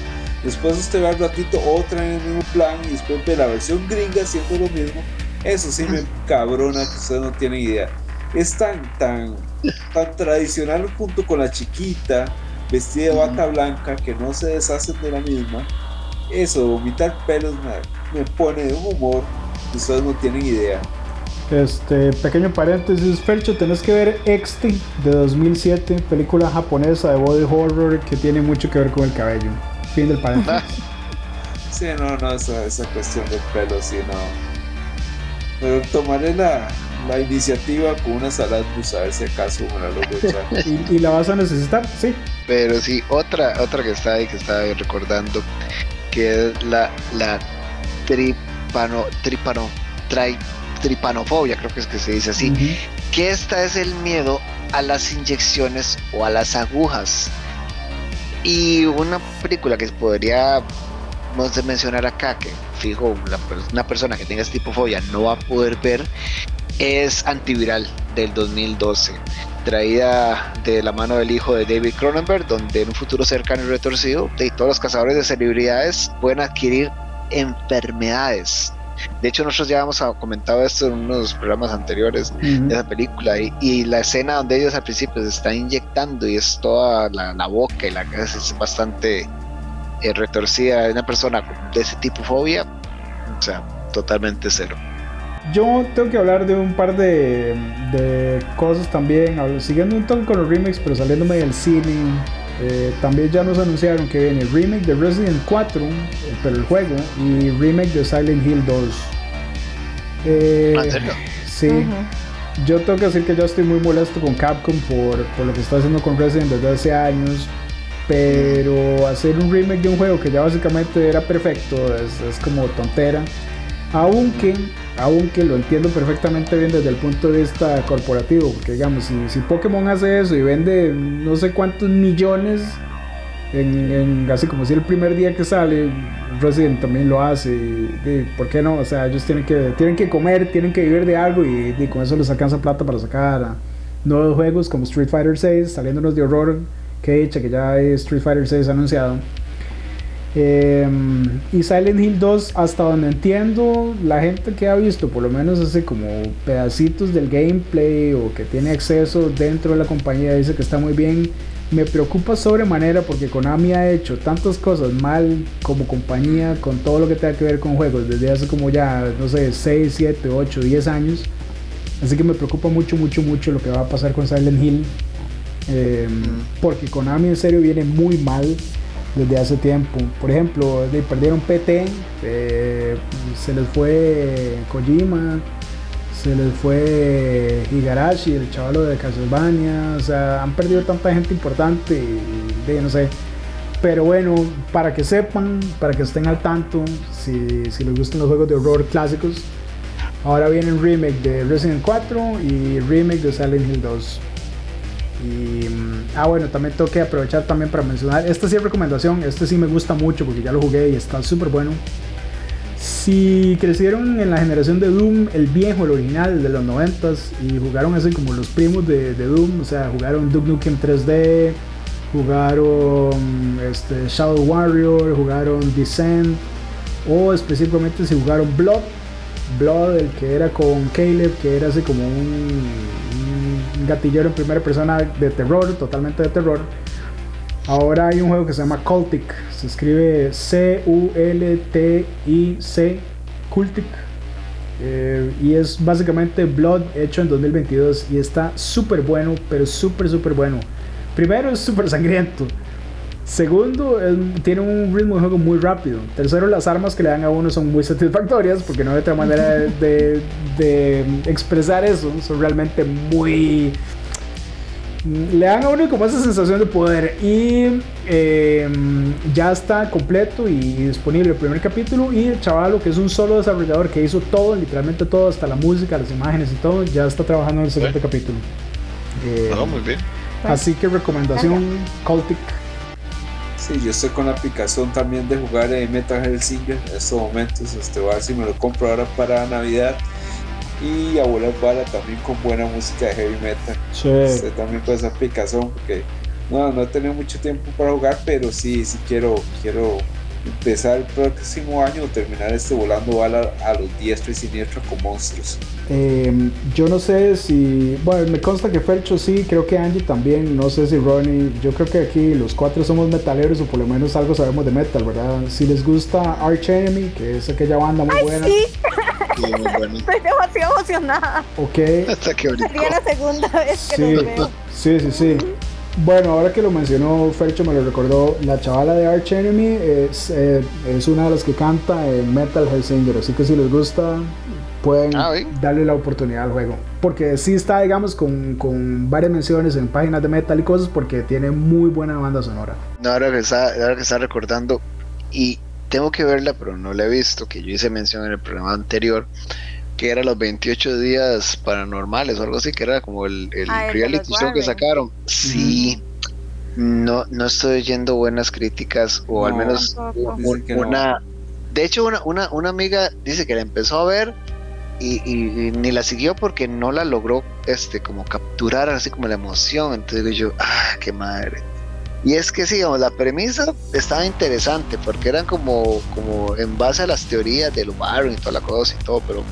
Después usted ve al ratito otra en el mismo plan y después ve la versión gringa haciendo lo mismo. Eso sí me cabrona que ustedes no tienen idea. Es tan, tan, tan tradicional junto con la chiquita, vestida de bata blanca, que no se deshacen de la misma. Eso, vomitar pelos me, me pone de un humor que ustedes no tienen idea. Este, pequeño paréntesis, Fercho, tenés que ver Exti de 2007, película japonesa de body horror que tiene mucho que ver con el cabello. Fin del paréntesis. *laughs* sí, no, no, esa, esa cuestión del pelo, sí, no. Pero tomaré la, la iniciativa con una salad pues a ver si acaso me la logro echar. *laughs* y, y la vas a necesitar, sí. Pero sí, otra, otra que está ahí, que estaba ahí recordando, que es la, la tripano, tripano, trai, tripanofobia, creo que es que se dice así, que esta es el miedo a las inyecciones o a las agujas. Y una película que podríamos mencionar acá, que fijo, una persona que tenga este tipo de fobia no va a poder ver, es Antiviral del 2012, traída de la mano del hijo de David Cronenberg, donde en un futuro cercano y retorcido, de todos los cazadores de celebridades pueden adquirir enfermedades. De hecho, nosotros ya hemos comentado esto en unos programas anteriores Ujú. de esa película y, y la escena donde ellos al principio se están inyectando y es toda la, la boca y la cabeza es bastante eh, retorcida de una persona de ese tipo de fobia, o sea, totalmente cero. Yo tengo que hablar de un par de, de cosas también, hablo- siguiendo un toque con los remakes, pero saliéndome del cine. eh, también ya nos anunciaron que viene el remake de Resident 4, eh, pero el juego, y remake de Silent Hill 2. Eh, ¿En serio? Sí. Yo tengo que decir que yo estoy muy molesto con Capcom por, por lo que está haciendo con Resident desde hace años. Pero hacer un remake de un juego que ya básicamente era perfecto es, es como tontera. Aunque, aunque lo entiendo perfectamente bien desde el punto de vista corporativo. Porque digamos, si, si Pokémon hace eso y vende no sé cuántos millones, en, así como si el primer día que sale, Resident también lo hace. ¿Por qué no? O sea, ellos tienen que, tienen que comer, tienen que vivir de algo y, con eso les alcanza plata para sacar a nuevos juegos como Street Fighter 6, saliéndonos de horror. Que dicha que ya hay Street Fighter 6 anunciado. Eh, y Silent Hill 2, hasta donde entiendo, la gente que ha visto por lo menos hace como pedacitos del gameplay o que tiene acceso dentro de la compañía dice que está muy bien. Me preocupa sobremanera porque Konami ha hecho tantas cosas mal como compañía con todo lo que tenga que ver con juegos desde hace como ya, no sé, 6, 7, 8, 10 años. Así que me preocupa mucho, mucho, mucho lo que va a pasar con Silent Hill. Eh, porque Konami en serio viene muy mal desde hace tiempo. Por ejemplo, perdieron PT, eh, se les fue Kojima, se les fue Igarashi, el chavalo de Castlevania, o sea, han perdido tanta gente importante y, de, no sé. Pero bueno, para que sepan, para que estén al tanto, si, les gustan los juegos de horror clásicos, ahora viene un remake de Resident 4 y remake de Silent Hill 2. Y, mm, ah, bueno, también tengo que aprovechar también para mencionar, esta sí es recomendación, este sí me gusta mucho porque ya lo jugué y está súper bueno. Si crecieron en la generación de Doom, el viejo, el original, de los 90s, y jugaron así como los primos de, de Doom, o sea, jugaron Duke Nukem 3D, jugaron este, Shadow Warrior, jugaron Descent, o específicamente si jugaron Blood, Blood, el que era con Caleb, que era así como un, gatillero en primera persona de terror, totalmente de terror. Ahora hay un juego que se llama Cultic, se escribe C-U-L-T-I-C, Cultic. Eh, y es básicamente Blood hecho en 2022 y está súper bueno, pero súper, súper bueno. Primero es súper sangriento. Segundo, es- tiene un ritmo de juego muy rápido. Tercero, las armas que le dan a uno son muy *laughs* satisfactorias porque no hay otra manera de, de- de expresar eso. Son realmente muy... Le dan a uno como esa sensación de poder. Y eh, ya está completo y disponible el primer capítulo. Y el chavalo, que es un solo desarrollador que hizo todo, literalmente todo, hasta la música, las imágenes y todo, ya está trabajando en el segundo capítulo. Eh, muy bien. Así que recomendación Cultic. Sí, yo estoy con la aplicación también de jugar en Metal Hellsinger en estos momentos. Este, voy a ver si me lo compro ahora para Navidad. Y a volar bala también con buena música de heavy metal. Sí. Este, también con esa aplicación porque no, no he tenido mucho tiempo para jugar, pero sí, sí quiero, quiero empezar el próximo año o terminar este volando bala a los diestros y siniestros con monstruos. Eh, yo no sé si. Bueno, me consta que Fercho sí, creo que Angie también. No sé si Ronnie. Yo creo que aquí los cuatro somos metaleros o por lo menos algo sabemos de metal, ¿verdad? Si les gusta Arch Enemy, que es aquella banda muy Ay, buena. sí, Sí, muy bueno. *laughs* estoy demasiado emocionada. Ok. Hasta que. Sería la segunda vez que Sí, los veo. sí, sí, sí. Bueno, ahora que lo mencionó Fercho, me lo recordó. La chavala de Arch Enemy es, eh, es una de las que canta en Metal Hellsinger. Así que si les gusta, pueden Ah, ¿sí? darle la oportunidad al juego. Porque sí está, digamos, con, con varias menciones en páginas de metal y cosas, porque tiene muy buena banda sonora. No, ahora que está, ahora que está recordando, y tengo que verla, pero no la he visto, que yo hice mención en el programa anterior, que era los 28 días paranormales o algo así, que era como el, el Ah, el de reality show que sacaron. Sí, no, no estoy oyendo buenas críticas, o al No, menos tampoco. un- que no. una... De hecho, una, una, una amiga dice que la empezó a ver y, y- y ni la siguió porque no la logró este como capturar así como la emoción. Entonces digo yo, ah, qué madre. Y es que sí, digamos, la premisa estaba interesante porque eran como, como en base a las teorías del Warren y toda la cosa y todo, pero,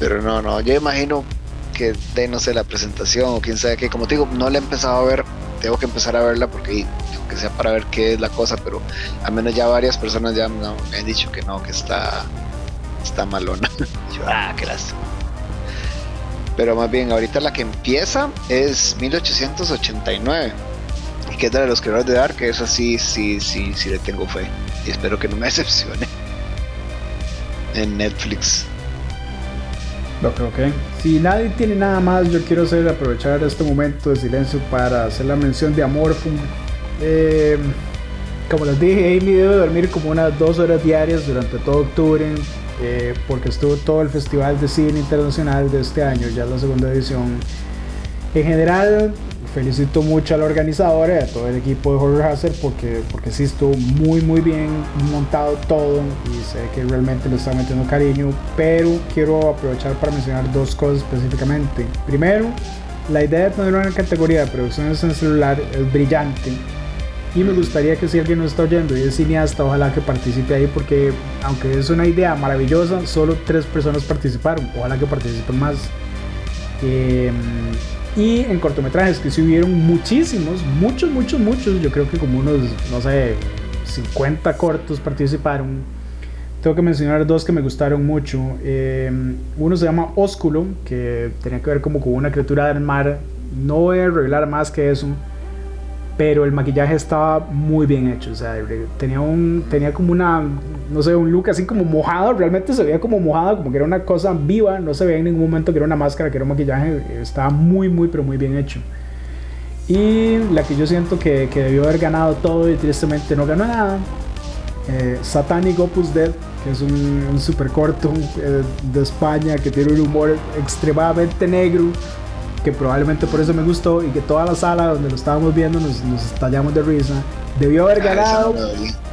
pero no, no, yo imagino que de no sé la presentación o quién sabe qué, como te digo, no la he empezado a ver, tengo que empezar a verla porque aunque sea para ver qué es la cosa, pero al menos ya varias personas ya me han dicho que no, que está, está malona. *laughs* Ah, qué lástima. Pero más bien, ahorita la que empieza es 1889 y que es de los creadores de Dark, que eso sí, sí, sí, sí le tengo fe y espero que no me *laughs* decepcione en Netflix. Lo que. Si nadie tiene nada más, yo quiero aprovechar este momento de silencio para hacer la mención de Amorphum. Eh, como les dije, Amy debe dormir como unas dos horas diarias durante todo octubre, eh, porque estuvo todo el Festival de Cine Internacional de este año, ya la segunda edición. En general, felicito mucho a la organizadora y a todo el equipo de Horror Hazard porque, porque sí estuvo muy muy bien montado todo y sé que realmente le está metiendo cariño, pero quiero aprovechar para mencionar dos cosas específicamente. Primero, la idea de tener una categoría de producciones en celular es brillante y me gustaría que si alguien nos está oyendo y es cineasta, ojalá que participe ahí porque aunque es una idea maravillosa, solo tres personas participaron, ojalá que participen más. Eh, y en cortometrajes que sí hubieron muchísimos, muchos, muchos, muchos, yo creo que como unos, no sé, 50 cortos participaron. Tengo que mencionar dos que me gustaron mucho. Eh, uno se llama Ósculo, que tenía que ver como con una criatura del mar. No voy a revelar más que eso, pero el maquillaje estaba muy bien hecho. O sea, tenía, un, tenía como una, no sé, un look así como mojado. Realmente se veía como mojado, como que era una cosa viva. No se veía en ningún momento que era una máscara, que era un maquillaje. Estaba muy, muy, pero muy bien hecho. Y la que yo siento que, que debió haber ganado todo y tristemente no ganó nada. Eh, Satanic Opus Dead, que es un, un super corto eh, de España que tiene un humor extremadamente negro que probablemente por eso me gustó y que toda la sala donde lo estábamos viendo nos, nos estallamos de risa. Debió haber Ah, ganado,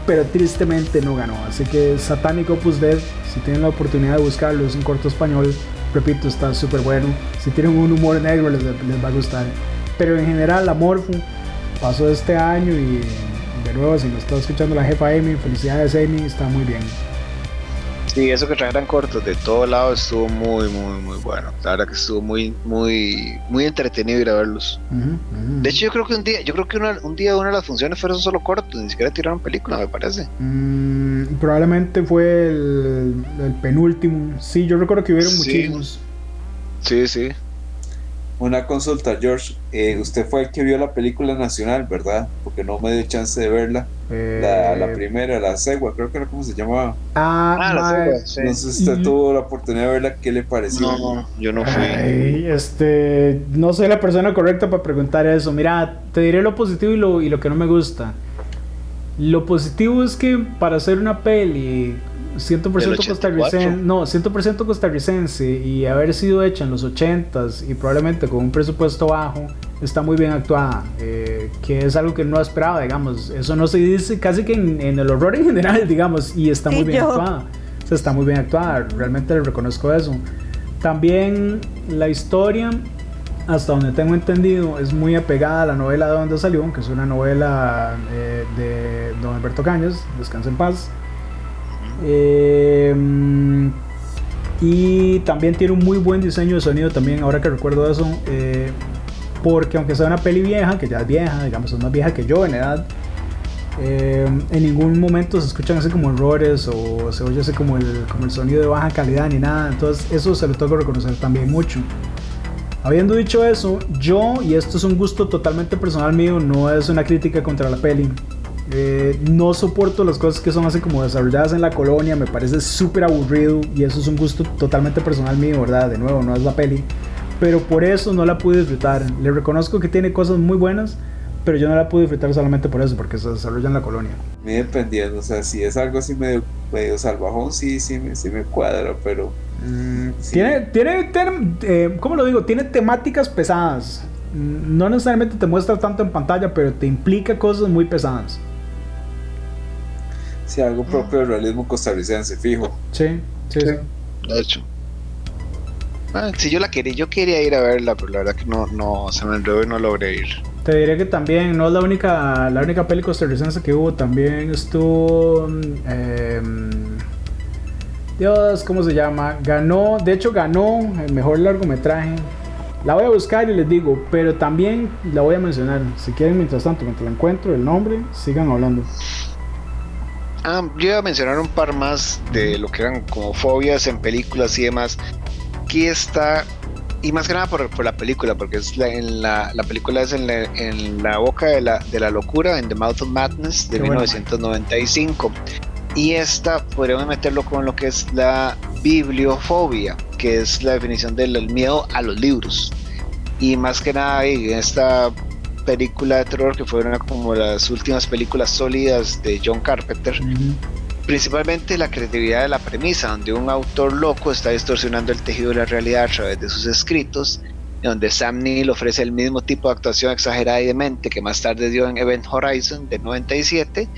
pero tristemente no ganó. Así que Satanic Opus Dead, si tienen la oportunidad de buscarlo, es un corto español. Repito, está súper bueno. Si tienen un humor negro, les, les va a gustar. Pero en general, Amorfo pasó este año y de nuevo, si nos está escuchando la jefa Amy, felicidades Amy, está muy bien. Sí, eso que trajeran cortos de todos lados estuvo muy, muy, muy bueno. La verdad que estuvo muy, muy, muy entretenido ir a verlos. De hecho, yo creo que un día, yo creo que una- un día una de las funciones fueron solo cortos, ni siquiera tiraron película, me parece. Mm, probablemente fue el, el penúltimo. Sí, yo recuerdo que hubieron Sí. muchísimos. Sí, sí. Una consulta, George. Eh, usted fue el que vio la película nacional, ¿verdad? Porque no me dio chance de verla. Eh, La, la primera, la Segua, creo que era como se llamaba. Ah, Ah, la mae, segunda, sí. No sé si usted Y- tuvo la oportunidad de verla, ¿qué le pareció? No, yo no fui. Ay, este, no soy la persona correcta para preguntar eso. Mira, te diré lo positivo y lo, y lo que no me gusta. Lo positivo es que para hacer una peli 100% costarricense, no, 100% costarricense y haber sido hecha en los 80s y probablemente con un presupuesto bajo, está muy bien actuada, eh, que es algo que no esperaba, digamos. Eso no se dice casi que en, el horror en general, *laughs* digamos, y está muy bien actuada. O sea, está muy bien actuada, realmente le reconozco eso. También la historia, hasta donde tengo entendido, es muy apegada a la novela de donde salió, que es una novela eh, de don Alberto Cañas, Descansa en paz. Eh, y también tiene un muy buen diseño de sonido también, ahora que recuerdo eso. Eh, porque aunque sea una peli vieja, que ya es vieja, digamos, es más vieja que yo en edad, eh, en ningún momento se escuchan así como errores o se oye como el, como el sonido de baja calidad ni nada. Entonces eso se lo tengo que reconocer también mucho. Habiendo dicho eso, yo, y esto es un gusto totalmente personal mío, no es una crítica contra la peli. Eh, no soporto las cosas que son así como desarrolladas en la colonia, me parece súper aburrido y eso es un gusto totalmente personal mío, ¿verdad? De nuevo, no es la peli pero por eso no la pude disfrutar. Le reconozco que tiene cosas muy buenas, pero yo no la pude disfrutar solamente por eso, porque se desarrolla en la colonia. Me dependiendo, o sea, si es algo así medio, medio salvajón, sí, sí, sí me cuadra, pero... Mm, tiene, tiene, eh, ¿cómo lo digo? Tiene temáticas pesadas. No necesariamente te muestra tanto en pantalla, pero te implica cosas muy pesadas. Sí, algo propio del realismo costarricense, fijo. Sí, sí, sí. De hecho. Ah, sí, yo la quería, yo quería ir a verla, pero la verdad que no, no se me enredó y no logré ir. Te diré que también no es la única, la única peli costarricense que hubo, también estuvo. Em, Dios, ¿cómo se llama? Ganó, de hecho ganó el mejor largometraje. La voy a buscar y les digo, pero también la voy a mencionar. Si quieren, mientras tanto, mientras la encuentro, el nombre, sigan hablando. Ah, yo iba a mencionar un par más de lo que eran como fobias en películas y demás aquí está, y más que nada por, la película, porque es la, en la, película es en la, boca de la, de la locura, en The Mouth of Madness de 1995. Y esta podríamos meterlo con lo que es la bibliofobia, que es la definición del miedo a los libros. Y más que nada, en esta película de terror que fue una como las últimas películas sólidas de John Carpenter, principalmente la creatividad de la premisa, donde un autor loco está distorsionando el tejido de la realidad a través de sus escritos, donde Sam Neill ofrece el mismo tipo de actuación exagerada y demente que más tarde dio en Event Horizon de 97.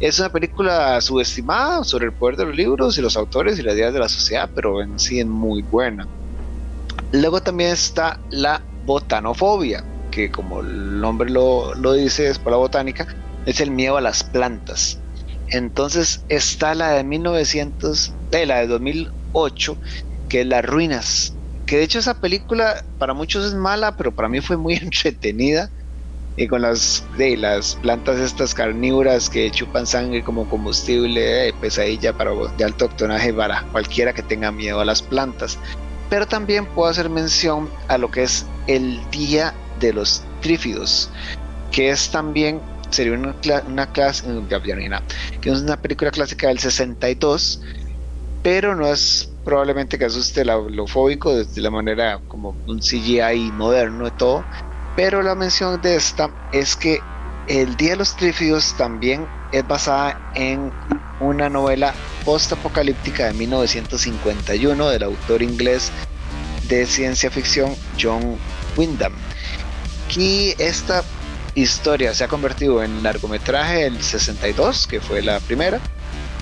Es una película subestimada sobre el poder de los libros y los autores y las ideas de la sociedad, pero en sí es muy buena. Luego también está la botanofobia, que como el nombre lo, lo dice, es por la botánica, es el miedo a las plantas. Entonces está la de 1900, eh, la de 2008, que es Las Ruinas. Que de hecho esa película para muchos es mala, pero para mí fue muy *laughs* entretenida. Y con las, de, las plantas estas carnívoras que chupan sangre como combustible, eh, pesadilla para de alto octonaje para cualquiera que tenga miedo a las plantas. Pero también puedo hacer mención a lo que es el Día de los Trífidos, que es también sería una, una clase, que es una película clásica del 62, pero no es probablemente que asuste lo fóbico de la manera como un CGI moderno y todo. Pero la mención de esta es que El Día de los Trífidos también es basada en una novela post-apocalíptica de 1951 del autor inglés de ciencia ficción John Wyndham. Y esta historia se ha convertido en largometraje el 62, que fue la primera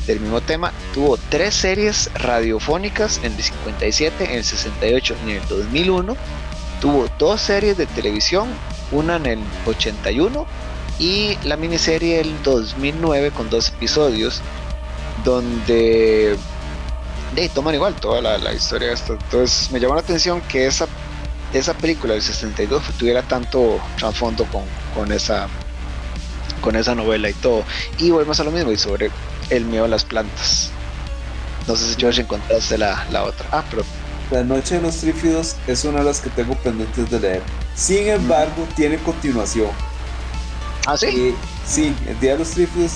del mismo tema. Tuvo tres series radiofónicas en el 57, en el 68 y en el 2001. Tuvo dos series de televisión, una en el 81 y la miniserie del 2009 con dos episodios donde de, toman igual toda la, historia. Entonces me llamó la atención que esa esa película del 62 tuviera tanto trasfondo con, con, esa con esa novela y todo. Y volvemos a lo mismo y sobre el miedo a las plantas. No sé si George encontraste la, la otra. Ah, pero La Noche de los Trífidos es una de las que tengo pendientes de leer. Sin embargo, tiene continuación. ¿Ah, sí? sí, El Día de los Trífidos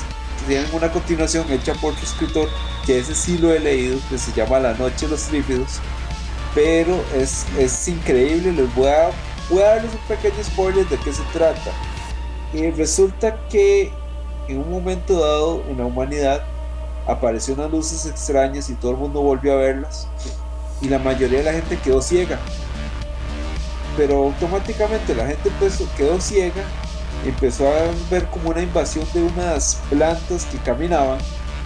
tiene una continuación hecha por otro escritor que ese sí lo he leído, que se llama La Noche de los Trífidos pero es, es increíble. Les voy a, voy a darles un pequeño spoiler de qué se trata. Y resulta que en un momento dado en la humanidad apareció unas luces extrañas y todo el mundo volvió a verlas y la mayoría de la gente quedó ciega. Pero automáticamente la gente pues, quedó ciega, empezó a ver como una invasión de unas plantas que caminaban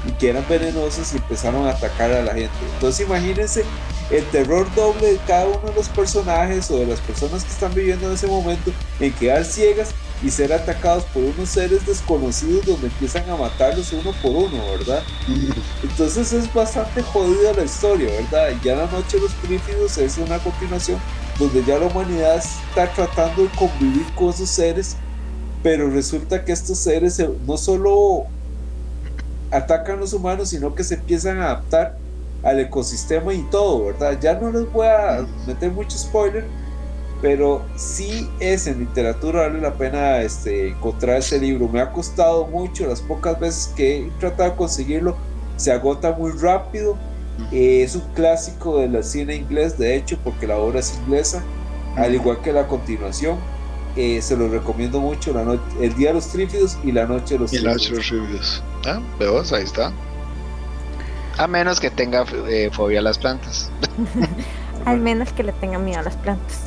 y que eran venenosas y empezaron a atacar a la gente. Entonces imagínense el terror doble de cada uno de los personajes o de las personas que están viviendo en ese momento en quedar ciegas y ser atacados por unos seres desconocidos donde empiezan a matarlos uno por uno, ¿verdad? *laughs* Entonces es bastante jodida la historia, ¿verdad? Y ya la noche de los prífidos es una continuación donde ya la humanidad está tratando de convivir con esos seres, pero resulta que estos seres no solo atacan a los humanos, sino que se empiezan a adaptar al ecosistema y todo, ¿verdad? Ya no les voy a meter mucho spoiler, pero sí es en literatura, vale la pena este, encontrar ese libro. Me ha costado mucho, las pocas veces que he tratado de conseguirlo, se agota muy rápido. Eh, es un clásico del cine inglés, de hecho, porque la obra es inglesa, al igual que la continuación. Eh, se lo recomiendo mucho, la El Día de los Trífidos y La Noche de los Trífidos. Noche los. Ah, ahí está. A menos que tenga eh, fobia a las plantas. *laughs* Al menos que le tenga miedo a las plantas.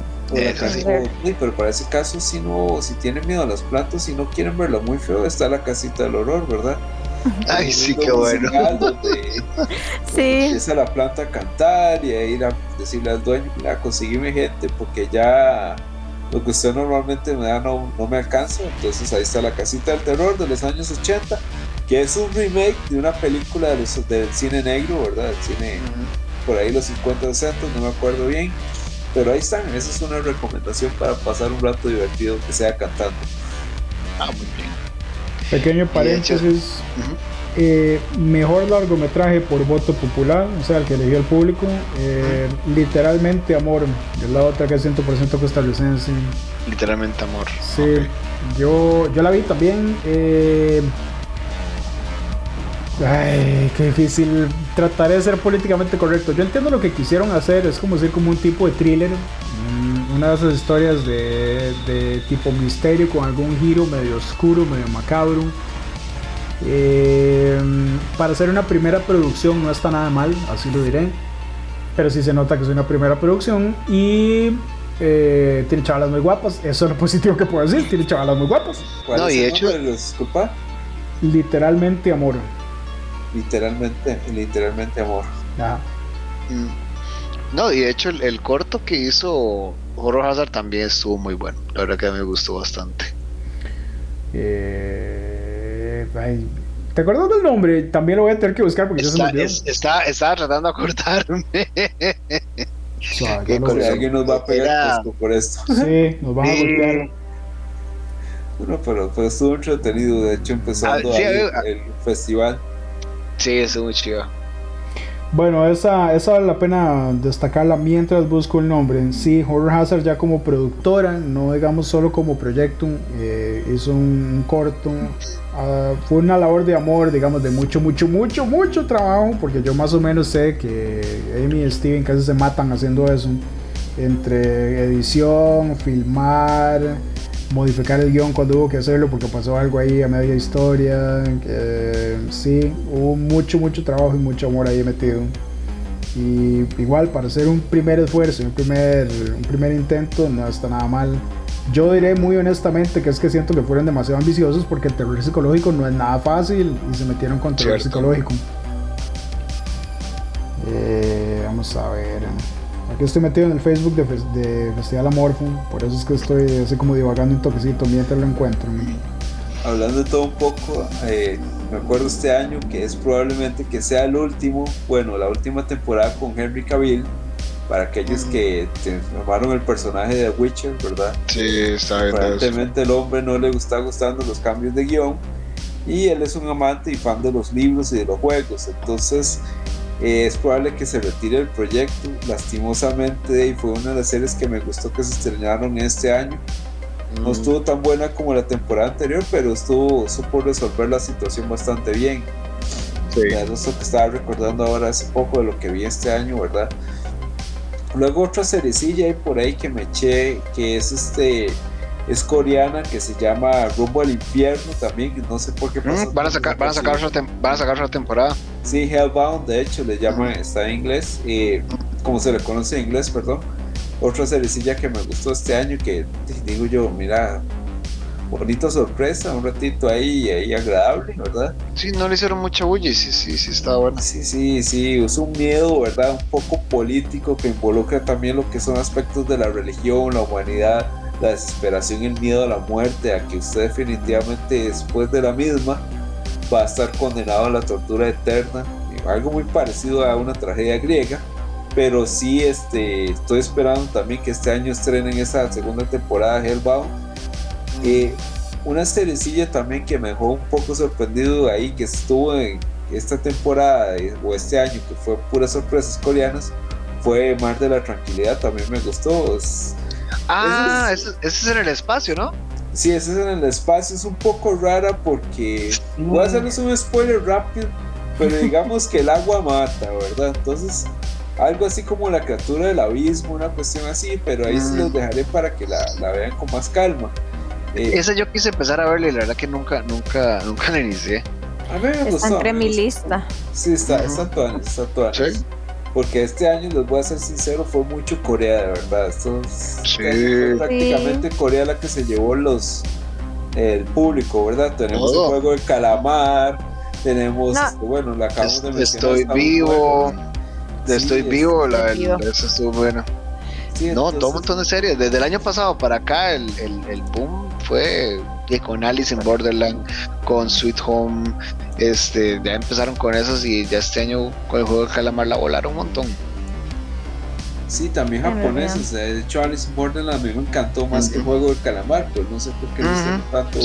pero para ese caso, si no, si tienen miedo a las plantas, si no quieren verlo muy feo, está la casita del horror, ¿verdad? *laughs* Ay, sí, qué bueno. *laughs* sí. Empieza la planta a cantar y a ir a decirle al dueño, mira, conseguime gente, porque ya lo que usted normalmente me da no, no me alcanza. Entonces ahí está la casita del terror de los años 80 que es un remake de una película de los, del cine negro, ¿verdad? Del cine por ahí los 50, 60, no me acuerdo bien. Pero ahí están, esa es una recomendación para pasar un rato divertido que sea cantando. Ah, muy bien. Pequeño paréntesis. Eh, mejor largometraje por voto popular, o sea, el que eligió el público. Eh, literalmente amor, de la otra que es 100% costarricense. Literalmente amor. Sí, yo, yo la vi también. Eh, Ay, qué difícil. Trataré de ser políticamente correcto. Yo entiendo lo que quisieron hacer, es como decir como un tipo de thriller. Mm, una de esas historias de, tipo misterio con algún giro medio oscuro, medio macabro. Eh, para hacer una primera producción no está nada mal, así lo diré. Pero sí se nota que es una primera producción y eh, tiene chavalas muy guapas. Eso es lo positivo que puedo decir. Tiene chavalas muy guapas. No, y de hecho, disculpa. Literalmente amor literalmente, literalmente amor. Mm. No, y de hecho el, corto que hizo Horror Hazard también estuvo muy bueno. La verdad que me gustó bastante. Eh, ¿Te acuerdas del nombre? También lo voy a tener que buscar porque está, ya se me está, estaba tratando de acordarme. *laughs* alguien nos va a pegar por esto. Sí, nos van a golpear. Bueno, pero, pero estuvo entretenido. De hecho, empezando ah, el festival. Sí, es muy chido. Bueno, esa, esa vale la pena destacarla mientras busco el nombre. Sí, Horror Hazard ya como productora, no digamos solo como proyecto, eh, hizo un, corto. Ah, fue una labor de amor, digamos, de mucho, mucho, mucho, mucho trabajo, porque yo más o menos sé que Amy y Steven casi se matan haciendo eso. Entre edición, filmar, modificar el guion cuando hubo que hacerlo porque pasó algo ahí a media historia. Sí, hubo mucho, mucho trabajo y mucho amor ahí metido. Y igual para hacer un primer esfuerzo, un primer, un primer intento, no está nada mal. Yo diré muy honestamente que es que siento que fueron demasiado ambiciosos porque el terror psicológico no es nada fácil y se metieron con terror psicológico. Eh, vamos a ver. Aquí estoy metido en el Facebook de, Festival Amorfo, por eso es que estoy así como divagando un toquecito mientras lo encuentro. Hablando de todo un poco, eh, me acuerdo este año que es probablemente que sea el último, bueno, la última temporada con Henry Cavill, para aquellos que tomaron el personaje de Witcher, ¿verdad? Sí, está bien. Aparentemente el hombre no le está gustando los cambios de guion y él es un amante y fan de los libros y de los juegos, entonces eh, es probable que se retire el proyecto, lastimosamente, y fue una de las series que me gustó que se estrenaron este año. No mm. estuvo tan buena como la temporada anterior, pero estuvo, supo resolver la situación bastante bien. Sí. eso que estaba recordando ahora hace poco de lo que vi este año, ¿verdad? Luego otra seriecilla hay por ahí que me eché, que es este es coreana que se llama Rumbo al Infierno también, no sé por qué mm, van a sacar, van a sacar otra, van a sacar otra temporada. Sí, Hellbound, de hecho, le llaman, está en inglés, eh, como se le conoce en inglés, perdón. Otra seriecilla que me gustó este año que digo yo, mira, bonita sorpresa, un ratito ahí, ahí agradable, ¿verdad? Sí, no le hicieron mucha bulla sí, sí, sí, está bueno. Sí, sí, sí, es un miedo, ¿verdad? Un poco político que involucra también lo que son aspectos de la religión, la humanidad, la desesperación y el miedo a la muerte, a que usted definitivamente después de la misma va a estar condenado a la tortura eterna, algo muy parecido a una tragedia griega. Pero sí, este, estoy esperando también que este año estrenen esa segunda temporada de Hellbound eh, una seriecilla también que me dejó un poco sorprendido ahí, que estuvo en esta temporada o este año, que fue puras sorpresas coreanas, fue Mar de la Tranquilidad, también me gustó. Ah, ese es, en el espacio, ¿no? Sí, ese es en el espacio, es un poco rara porque voy a hacerles un spoiler rápido, pero *laughs* digamos que el agua mata, ¿verdad? Entonces, algo así como la criatura del abismo, una cuestión así, pero ahí sí los dejaré para que la, la vean con más calma. Eh, Esa yo quise empezar a verla y la verdad que nunca, nunca, nunca la inicié. A me está entre mi lista. Sí, está, está actual, está actual. ¿Sí? Porque este año, les voy a ser sincero, fue mucho Corea, de verdad. Esto fue prácticamente Corea la que se llevó los el público, ¿verdad? Tenemos el juego del calamar, tenemos, este, bueno, la acabamos de mencionar. Estoy vivo, estoy vivo, la, esa estuvo buena. no, todo un montón de series. Desde el año pasado para acá, el, el, el boom fue con Alice in Borderland, con Sweet Home, este, ya empezaron con esos y ya este año con el juego de Calamar la volaron un montón. Sí, también japoneses. De hecho, Alice in Borderland a mí me encantó más que el juego de Calamar, pues no sé por qué no tanto.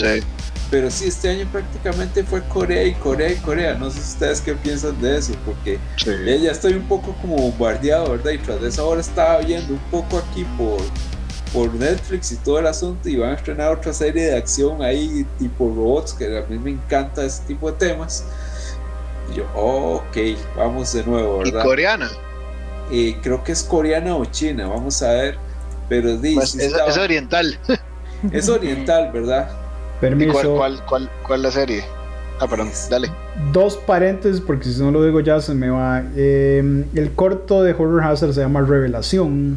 Pero sí, este año prácticamente fue Corea y Corea y Corea. No sé ustedes qué piensan de eso, porque ya estoy un poco como bombardeado, ¿verdad? Y tras de eso ahora estaba viendo un poco aquí por por Netflix y todo el asunto y van a estrenar otra serie de acción ahí tipo robots que a mí me encanta ese tipo de temas y yo ok vamos de nuevo ¿verdad? ¿y coreana? Eh, creo que es coreana o china vamos a ver pero pues es, oriental *laughs* es oriental verdad Permiso. cuál, cuál, cuál, la serie? Ah, perdón, dale. Dos paréntesis, porque si no lo digo ya se me va. Eh, el corto de Horror Hazard se llama Revelación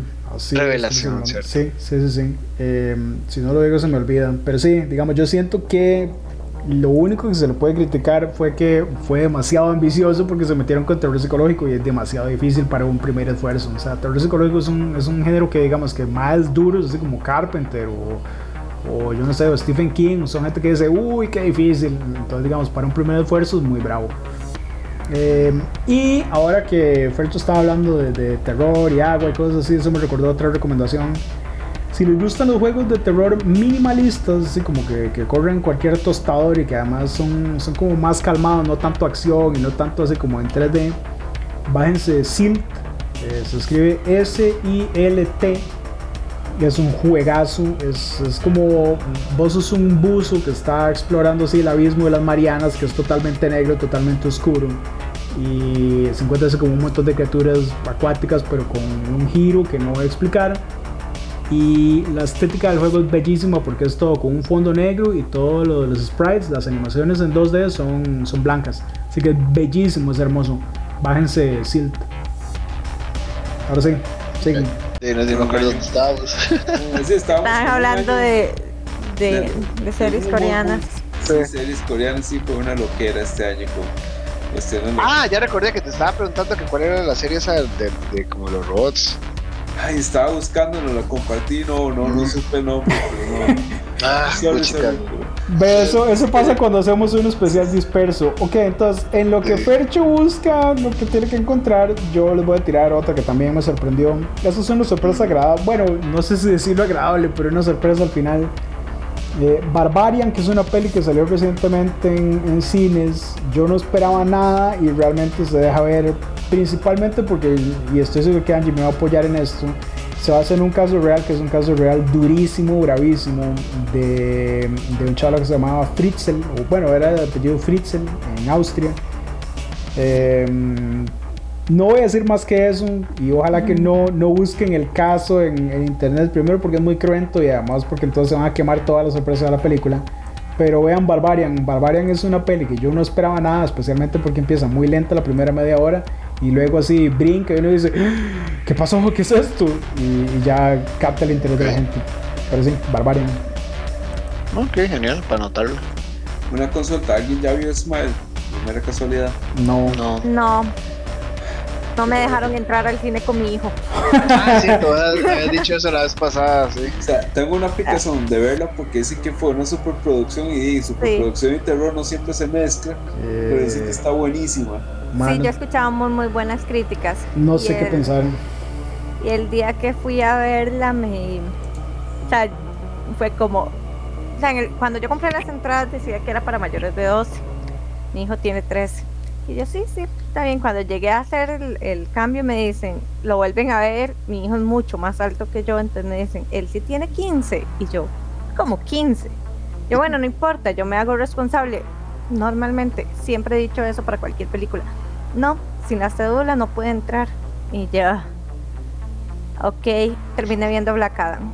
Revelación, ¿cierto? Sí, sí, sí, sí. Em, si no lo digo se me olvidan. Pero sí, digamos, yo siento que lo único que se le puede criticar fue que fue demasiado ambicioso porque se metieron con terror psicológico y es demasiado difícil para un primer esfuerzo. O sea, terror psicológico es un, es un género que digamos que más duro, así como Carpenter o, o yo no sé, o Stephen King, son gente que dice, uy, qué difícil. Entonces, digamos, para un primer esfuerzo es muy bravo. Eh, y ahora que Fercho estaba hablando de, terror y agua y cosas así, eso me recordó otra recomendación. Si les gustan los juegos de terror minimalistas, así como que, que corren cualquier tostador y que además son, son como más calmados, no tanto acción y no tanto así como en 3D, bájense Silt, eh, se escribe S-I-L-T es un juegazo, es, es, como vos sos un buzo que está explorando así el abismo de las Marianas, que es totalmente negro, totalmente oscuro. Y se encuentra como un montón de criaturas acuáticas, pero con un giro que no voy a explicar. Y la estética del juego es bellísima porque es todo con un fondo negro y todos los sprites, las animaciones en 2D son, son blancas. Así que es bellísimo, es hermoso. Bájense Silt. Ahora sí, siguen. Sí, no, me acuerdo dónde *laughs* estábamos. Estaban hablando de, de, de, series coreanas. Sí, series coreanas sí fue una loquera este año con Ah, ya recordé que te estaba preguntando que cuál era la serie esa de, de, como los robots. Ay, estaba buscando, no la compartí, no, no, no supe el nombre, pero no. *laughs* ah, Ve, eso, eso pasa cuando hacemos un especial disperso. Ok, entonces, en lo que Fercho busca, lo que tiene que encontrar, yo les voy a tirar otra que también me sorprendió. Eso es una sorpresa agradable. Bueno, no sé si decirlo agradable, pero una sorpresa al final. Eh, Barbarian, que es una peli que salió recientemente en, en, cines, yo no esperaba nada y realmente se deja ver, principalmente porque, y estoy seguro que Angie me va a apoyar en esto, se basa en un caso real, que es un caso real durísimo, bravísimo, de, de un chavo que se llamaba Fritzl, o bueno, era de apellido Fritzl, en Austria. Em, No voy a decir más que eso y ojalá que no, no busquen el caso en, en, internet primero porque es muy cruento y además porque entonces van a quemar todas las sorpresas de la película. Pero vean Barbarian. Barbarian es una peli que yo no esperaba nada, especialmente porque empieza muy lenta la primera media hora y luego así brinca y uno dice, ¿qué pasó? ¿Qué es esto? Y, ya capta el interés de la gente. Pero sí, Barbarian. Ok, genial, para anotarlo. Una consulta, ¿alguien ya vio Smile? Primera casualidad. No. No. No. No me dejaron entrar al cine con mi hijo. Ah, sí, tú *laughs* habías dicho eso la vez pasada, sí. O sea, tengo una aplicación de verla porque dicen que fue una superproducción y superproducción y terror no siempre se mezcla, pero dicen que está buenísima. Sí, yo he escuchado muy, muy buenas críticas. No sé qué pensar. Y el día que fui a verla, me. O sea, fue como. O sea, cuando yo compré las entradas decía que era para mayores de 12. Mi hijo tiene 13. Y yo, sí, sí, está bien. Cuando llegué a hacer el, cambio, me dicen, lo vuelven a ver. Mi hijo es mucho más alto que yo, entonces me dicen, él sí tiene 15. Y yo, como 15. Yo, bueno, no importa, yo me hago responsable. Normalmente, siempre he dicho eso para cualquier película. No, sin la cédula no puede entrar. Y ya. Ok, terminé viendo Black Adam.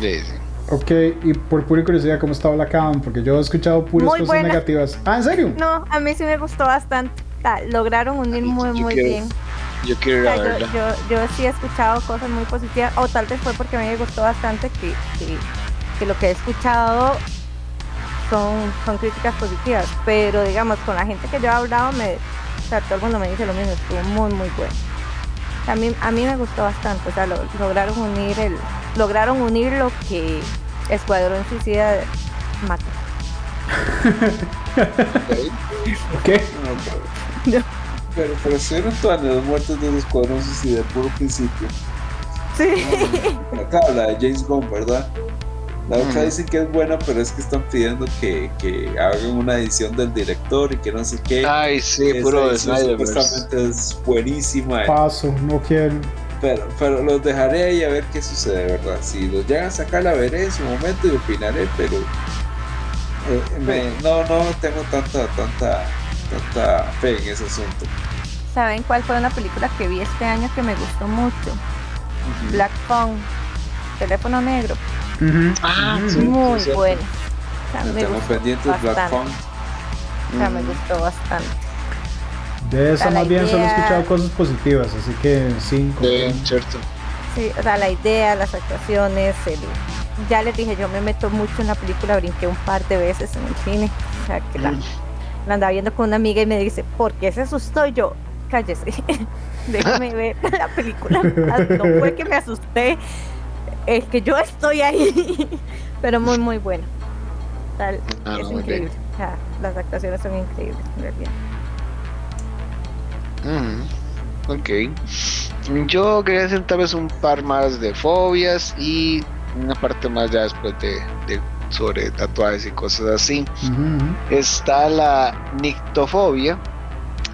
Sí. Ok, y por pura curiosidad, ¿cómo estaba la Adam? Porque yo he escuchado puras cosas negativas. Ah, ¿en serio? No, a mí sí me gustó bastante. lograron unir muy, muy bien. Yo quiero ir a verla. Yo, yo, sí he escuchado cosas muy positivas, o tal vez fue porque a mí me gustó bastante que, que, lo que he escuchado son, son críticas positivas, pero digamos, con la gente que yo he hablado, me, o sea, todo el mundo me dice lo mismo, estuvo muy, muy bueno. A mí, a mí me gustó bastante, o sea, lograron unir el, lograron unir lo que Escuadrón Suicida mata. ¿Qué? *laughs* No, pero, pero estuvieron todas las muertes del Escuadrón Suicida, puro principio. Sí. Acá la de James Gunn, ¿verdad? La otra dice que es buena, pero es que están pidiendo que, que, hagan una edición del director y que no sé qué. Ay, sí, puro de Supuestamente es buenísima. Paso, no quiero. Pero, pero los dejaré ahí a ver qué sucede, ¿verdad? Si los llegan a sacar, la veré en su momento y opinaré, pero eh, no, no tengo tanta, tanta, tanta fe en ese asunto. ¿Saben cuál fue una película que vi este año que me gustó mucho? Black Phone, Teléfono Negro. Ah, muy bueno. Estamos pendientes Black me gustó bastante. De eso más bien solo he escuchado cosas positivas, así que sí. cierto. Sí, o sea, la idea, las actuaciones, el, ya les dije, yo me meto mucho en la película, brinqué un par de veces en el cine. O sea, que la, la andaba viendo con una amiga y me dice, ¿por qué se asustó? yo, cállese, *laughs* déjame ver *laughs* la película. *laughs* No fue que me asusté, es que yo estoy ahí. *laughs* Pero muy, muy bueno. Tal, ah, es increíble. Las actuaciones son increíbles, en realidad. Mm, ok. Yo quería hacer tal vez un par más de fobias y una parte más ya después de, sobre tatuajes y cosas así. Está la nictofobia,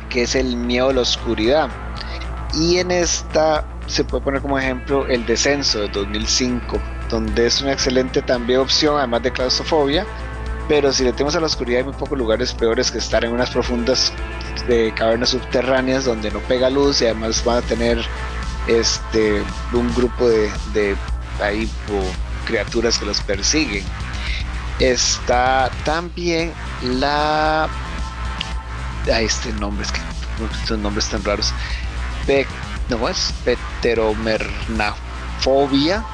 que es el miedo a la oscuridad. Y en esta se puede poner como ejemplo el descenso de 2005, donde es una excelente también opción, además de claustrofobia, pero si le tenemos a la oscuridad hay muy pocos lugares peores que estar en unas profundas de cavernas subterráneas donde no pega luz y además van a tener este un grupo de, de criaturas que los persiguen. Está también la Ahí este nombre es que estos nombres tan raros. No es pteromernafobia.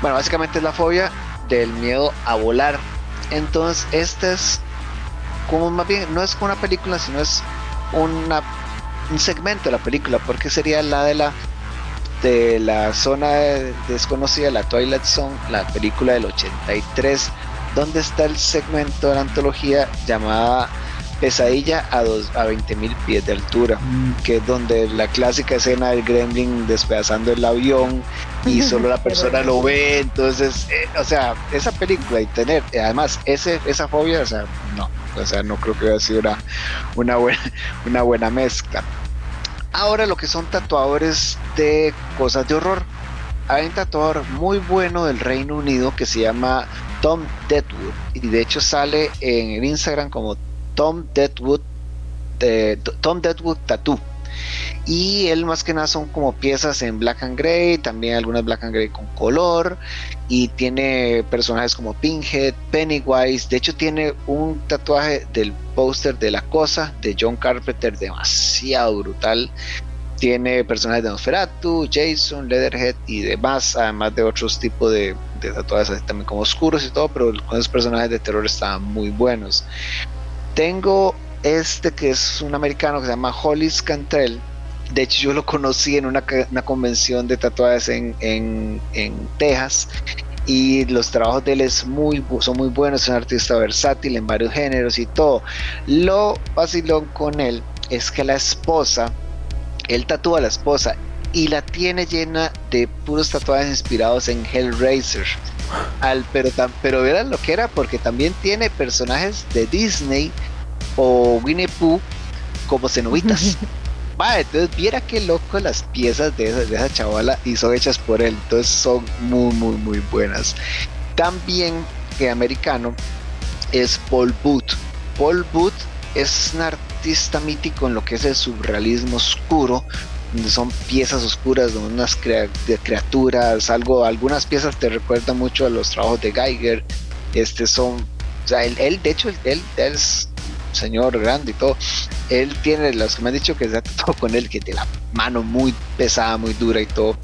Bueno, básicamente es la fobia del miedo a volar entonces, este es como más bien, no es una película, sino es una, un segmento de la película, porque sería la de la de la zona desconocida, la Twilight Zone, la película del 83, donde está el segmento de la antología llamada Pesadilla a, dos, a 20.000 pies de altura, mm. que es donde la clásica escena del gremlin despedazando el avión y *laughs* solo la persona lo ve, entonces, eh, o sea, esa película y tener, además, ese, esa fobia, o sea, no, o sea, no creo que haya sido una, una, buena, *laughs* una buena mezcla. Ahora lo que son tatuadores de cosas de horror. Hay un tatuador muy bueno del Reino Unido que se llama Tom Deadwood y de hecho sale en el Instagram como Tom Deadwood Tom Deadwood Tattoo. Y él más que nada son como piezas en black and gray, también algunas black and gray con color. Y tiene personajes como Pinhead, Pennywise. De hecho, tiene un tatuaje del póster de La Cosa de John Carpenter demasiado brutal. Tiene personajes de Nosferatu, Jason, Leatherhead y demás, además de otros tipos de, tatuajes también como oscuros y todo, pero con esos personajes de terror estaban muy buenos. Tengo este que es un americano que se llama Hollis Cantrell. De hecho, yo lo conocí en una, convención de tatuajes en, en, Texas y los trabajos de él es muy, son muy buenos, es un artista versátil en varios géneros y todo. Lo vacilón con él es que la esposa él tatúa a la esposa y la tiene llena de puros tatuajes inspirados en Hellraiser. Al, pero, pero verán lo que era porque también tiene personajes de Disney o Winnie Pooh como cenobitas. *laughs* entonces viera qué loco las piezas de esa, de esa chavala y son hechas por él. Entonces son muy, muy, muy buenas. También que americano es Paul Booth. Paul Booth es un artista mítico en lo que es el surrealismo oscuro, son piezas oscuras de unas criaturas, algo, algunas piezas te recuerdan mucho a los trabajos de Geiger, este son, o sea, él, de hecho, él, es señor grande y todo, él tiene, los que me han dicho que se ha tratado con él, que tiene la mano muy pesada, muy dura y todo,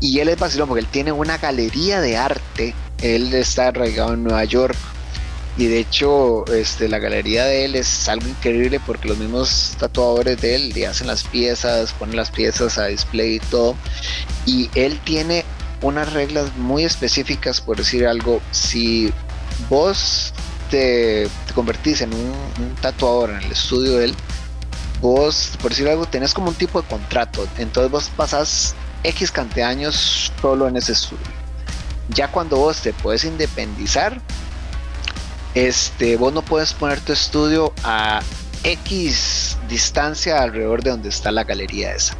y él es vacilón porque él tiene una galería de arte, él está arraigado en Nueva York, y de hecho este, la galería de él es algo increíble porque los mismos tatuadores de él le hacen las piezas, ponen las piezas a display y todo. Y él tiene unas reglas muy específicas, por decir algo, si vos te, convertís en un, tatuador en el estudio de él, vos, por decir algo, tenés como un tipo de contrato, entonces vos pasás X cantidad de años solo en ese estudio. Ya cuando vos te puedes independizar, este, vos no puedes poner tu estudio a X distancia alrededor de donde está la galería esa.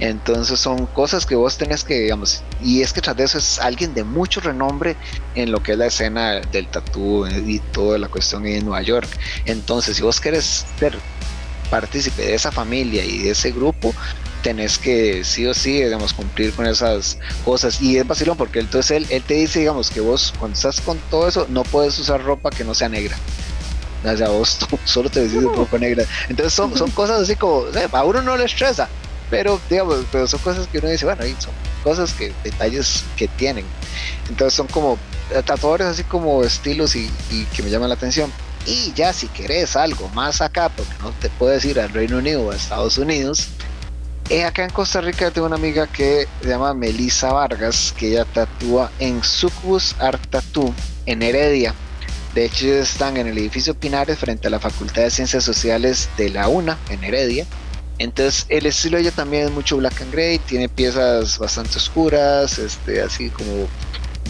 Entonces son cosas que vos tenés que, digamos, y es que tras de eso es alguien de mucho renombre en lo que es la escena del tatú y toda la cuestión en Nueva York. Entonces, si vos querés ser partícipe de esa familia y de ese grupo, tenés que sí o sí, digamos, cumplir con esas cosas. Y es vacilón porque entonces él, él te dice, digamos, que vos cuando estás con todo eso no puedes usar ropa que no sea negra. O sea, vos solo te decides ropa negra. Entonces son, son cosas así como, a uno no le estresa, pero digamos, pero son cosas que uno dice, bueno, son cosas que, detalles que tienen. Entonces son como tatuadores así como estilos y, y que me llaman la atención. Y ya si querés algo más acá, porque no te puedes ir al Reino Unido o a Estados Unidos, eh, acá en Costa Rica tengo una amiga que se llama Melissa Vargas, que ella tatúa en Sucubus Art Tattoo en Heredia. De hecho, ellos están en el edificio Pinares frente a la Facultad de Ciencias Sociales de la UNA en Heredia. Entonces, el estilo de ella también es mucho black and gray, tiene piezas bastante oscuras, este, así como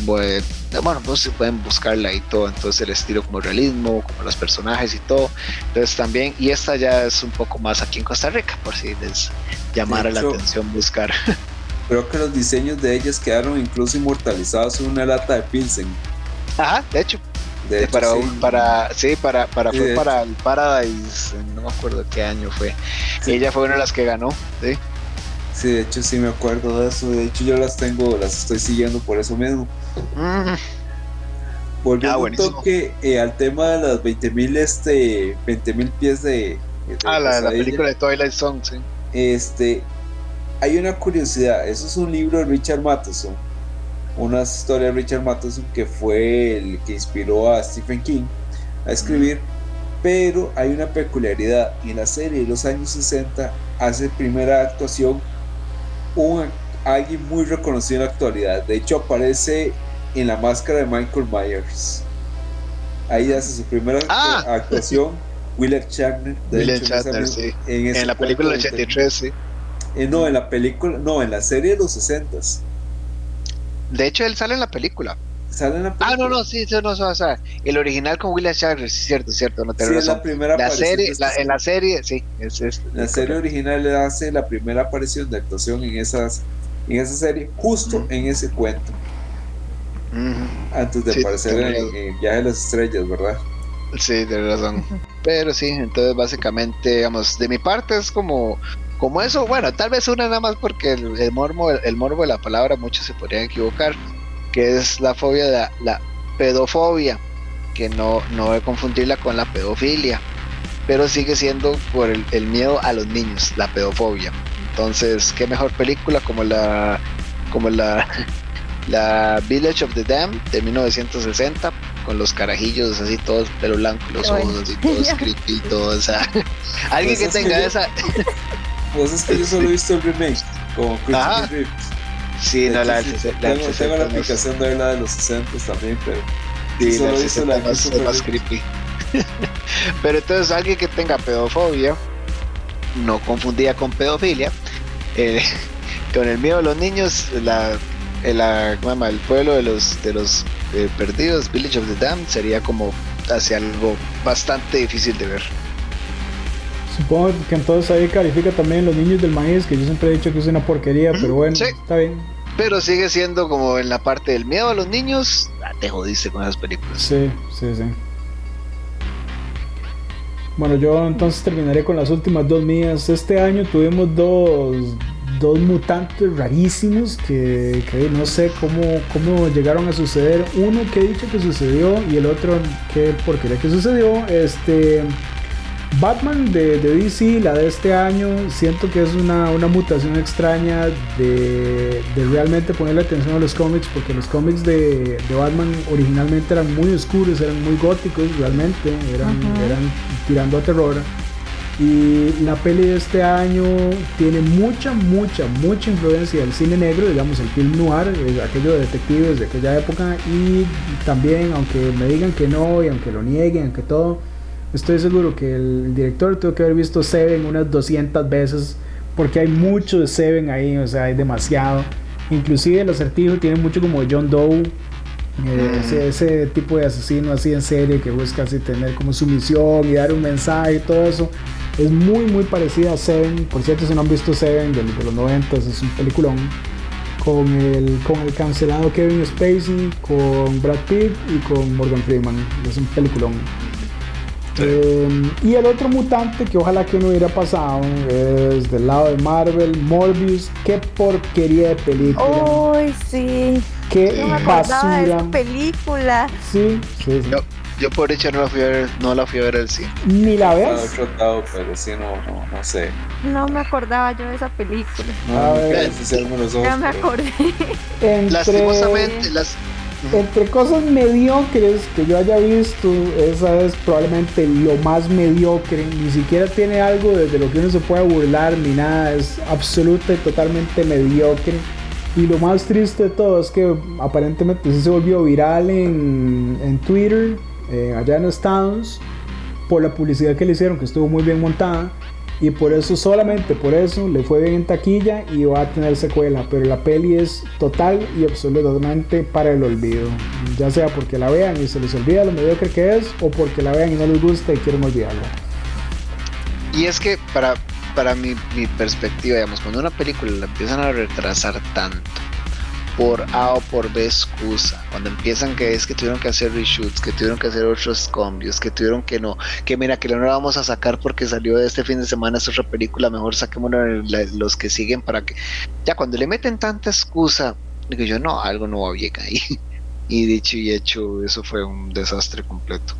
bueno, pues se pueden buscarla y todo, entonces el estilo como realismo, como los personajes y todo, entonces también, y esta ya es un poco más aquí en Costa Rica, por si les llamara la atención buscar. *laughs* Creo que los diseños de ellas quedaron incluso inmortalizados en una lata de Pilsen. Ajá, de hecho. De para, sí. para, sí, para, para, fue para el Paradise, no me acuerdo qué año fue. Ella fue una de las que ganó, sí. Sí, de hecho sí me acuerdo de eso. De hecho yo las tengo, las estoy siguiendo por eso mismo. Mm. Volviendo ah, un toque eh, al tema de las 20.000 este, 20 pies de, Ah, la, película de Twilight Zone, sí. Este, hay una curiosidad. Eso es un libro de Richard Matheson. Una historia de Richard Matheson que fue el que inspiró a Stephen King a escribir. Pero hay una peculiaridad. En la serie de los años 60 hace primera actuación un, alguien muy reconocido en la actualidad. De hecho, aparece en la máscara de Michael Myers. Ahí hace su primera ah. *laughs* actuación. Willard Shatner. sí. En, la película del 83, sí. Eh, no, en la película, no, en la serie de los 60 De hecho, él sale en la película. Sale en la película. Ah, no, no, sí, no, o sea, el original con William Shatner, sí, cierto, cierto, no te sí, la primera la serie, en la serie, sí, es, es La serie original le hace la primera aparición de actuación en esas en esa serie, justo en ese cuento. Antes de aparecer en, en, Viaje de las Estrellas, ¿verdad? Sí, de razón. Pero sí, entonces básicamente, digamos, de mi parte es como, como eso, bueno, tal vez una nada más porque el, morbo, el, morbo de la palabra muchos se podrían equivocar, que es la fobia de la, pedofobia, que no, no voy a confundirla con la pedofilia, pero sigue siendo por el, el miedo a los niños, la pedofobia. Entonces, qué mejor película como la como la la Village of the Dam de 1960 con los carajillos así todos pelo blanco los ojos así todos *laughs* creepy todos o sea *laughs* alguien pues que tenga esa pues es que yo solo he visto el remake como Christopher Reeves sí no la, tengo, tengo la aplicación de la de los 60 también pero sí, solo he visto la más, más creepy. *laughs* Pero entonces alguien que tenga pedofobia no confundía con pedofilia eh, *laughs* con el miedo de los niños la el, el pueblo de los de los eh, perdidos, Village of the Dam, sería como hacia algo bastante difícil de ver. Supongo que entonces ahí califica también los niños del maíz, que yo siempre he dicho que es una porquería, pero bueno, está bien. Pero sigue siendo como en la parte del miedo a los niños, ah, te jodiste con esas películas. Sí, sí, sí. Bueno, yo entonces terminaré con las últimas dos mías. Este año tuvimos dos, dos mutantes rarísimos que, no sé cómo, cómo llegaron a suceder. Uno que he dicho que sucedió y el otro que porque que sucedió. Este Batman de, DC, la de este año, siento que es una, mutación extraña de, realmente ponerle atención a los cómics, porque los cómics de, Batman originalmente eran muy oscuros, eran muy góticos realmente, eran, eran tirando a terror. Y la peli de este año tiene mucha, mucha, mucha influencia del cine negro, digamos el film noir, aquello de detectives de aquella época. Y también, aunque me digan que no y aunque lo nieguen, aunque todo, estoy seguro que el director tuvo que haber visto Seven unas 200 veces porque hay mucho de Seven ahí, o sea, hay demasiado. Inclusive el acertijo tiene mucho como John Doe, eh, mm. ese, ese, tipo de asesino así en serie que busca así tener como su misión y dar un mensaje y todo eso. Es muy, muy parecida a Seven. Por cierto, si no han visto Seven de, los 90, es un peliculón. Con el, con el cancelado Kevin Spacey, con Brad Pitt y con Morgan Freeman. Es un peliculón. Em, y el otro mutante que ojalá que no hubiera pasado es del lado de Marvel, Morbius. Qué porquería de película. Uy, sí. Qué basura. De esa película. Sí, sí, sí. Yo por hecho no la fui a ver, no la fui a ver al cine. Ni la ves. No, pero sí no, no, no, sé. No me acordaba yo de esa película. a ver, ya me acordé. Entre, Lastimosamente, las... entre cosas mediocres que yo haya visto, esa es probablemente lo más mediocre. Ni siquiera tiene algo desde lo que uno se pueda burlar ni nada. Es absoluta y totalmente mediocre. Y lo más triste de todo es que aparentemente sí se volvió viral en, en Twitter eh, allá en Estados por la publicidad que le hicieron, que estuvo muy bien montada. Y por eso, solamente por eso, le fue bien en taquilla y va a tener secuela. Pero la peli es total y absolutamente para el olvido. Ya sea porque la vean y se les olvida lo mediocre que es, o porque la vean y no les gusta y quieren olvidarlo. Y es que para, para mi, mi perspectiva, digamos, cuando una película la empiezan a retrasar tanto, por A o por B excusa. Cuando empiezan que es que tuvieron que hacer reshoots, que tuvieron que hacer otros cambios, que tuvieron que no, que mira que no la vamos a sacar porque salió este fin de semana es otra película, mejor saquemos los que siguen para que ya cuando le meten tanta excusa, digo yo no, algo no va bien ahí. Y dicho y hecho, eso fue un desastre completo.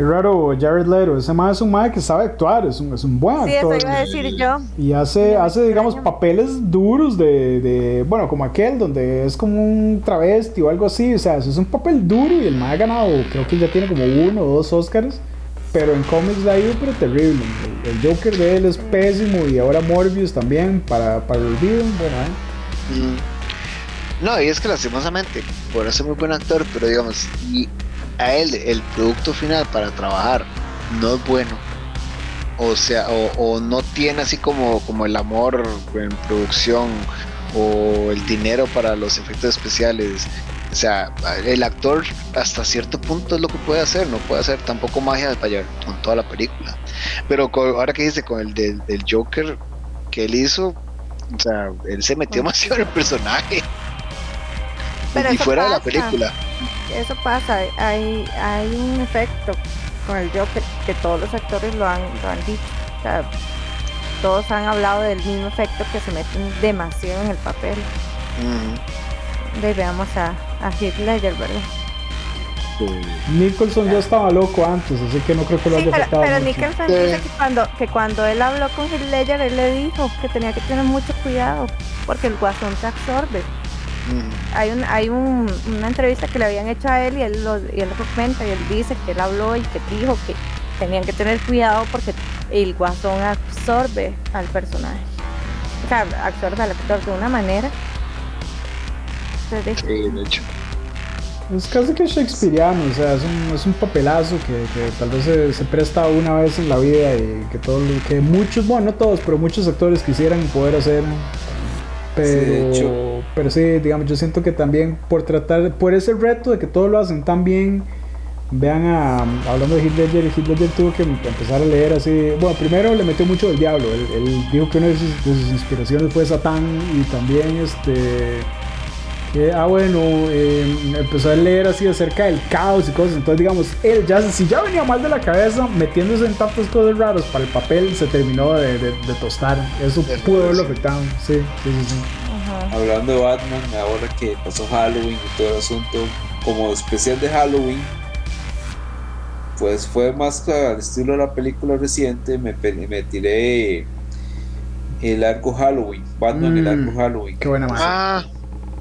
Qué raro, Jared Leto. Ese más es un man que sabe actuar, es un, es un buen actor. Sí, eso iba a decir yo. Y hace, hace digamos, papeles duros de, de, bueno, como aquel, donde es como un travesti o algo así. O sea, eso es un papel duro y el man ha ganado, creo que ya tiene como uno o dos Oscars. Pero en cómics la ha ido, pero terrible. El, Joker de él es pésimo y ahora Morbius también para, para el olvido. Bueno, ¿eh? Mm. No, y es que lastimosamente, por ser muy buen actor, pero digamos, y a él el producto final para trabajar no es bueno. O sea, o, no tiene así como, como el amor en producción o el dinero para los efectos especiales. O sea, el actor hasta cierto punto es lo que puede hacer, no puede hacer tampoco magia para con toda la película. Pero ahora que dice con el del, Joker que él hizo, o sea, él se metió *laughs* demasiado en el personaje. y fuera de la película eso pasa, hay, hay un efecto con el Joker, que todos los actores lo han, lo han dicho. O sea, todos han hablado del mismo efecto que se meten demasiado en el papel. De veamos a, a Heath Ledger, ¿verdad? Nicholson ya estaba loco antes, así que no creo que lo Sí, haya pero, afectado. pero mucho. Nicholson Sí. dice que cuando, que cuando él habló con Heath Ledger, él le dijo que tenía que tener mucho cuidado porque el guasón se absorbe. Hay, un, hay un- una entrevista que le habían hecho a él y él, lo, y él lo comenta y él dice que él habló y que dijo que tenían que tener cuidado porque el guasón absorbe al personaje. O sea, absorbe al actor de una manera. Entonces, Sí, de hecho. Es casi que shakespeariano, o sea, es un, es un papelazo que, que tal vez se, se presta una vez en la vida y que todos, que muchos, bueno, no todos, pero muchos actores quisieran poder hacer. Pero, Sí, de hecho. pero sí, digamos, yo siento que también por tratar, por ese reto de que todos lo hacen tan bien, vean a, hablando de Heath Ledger tuvo que empezar a leer así, bueno, primero le metió mucho del diablo, él, él dijo que una de sus, de sus inspiraciones fue Satán y también este... ah, bueno, eh, empezó a leer así acerca del caos y cosas. Entonces, digamos, él ya, si ya venía mal de la cabeza, metiéndose en tantas cosas raras para el papel, se terminó de, de- de tostar. Eso De pudo haberlo afectado. Sí, sí, sí. sí. ajá. Hablando de Batman, ahora que pasó Halloween y todo el asunto, como especial de Halloween, pues fue más al estilo de la película reciente, me, me tiré el arco Halloween, Batman el Mm, arco Halloween. Qué buena. Ah,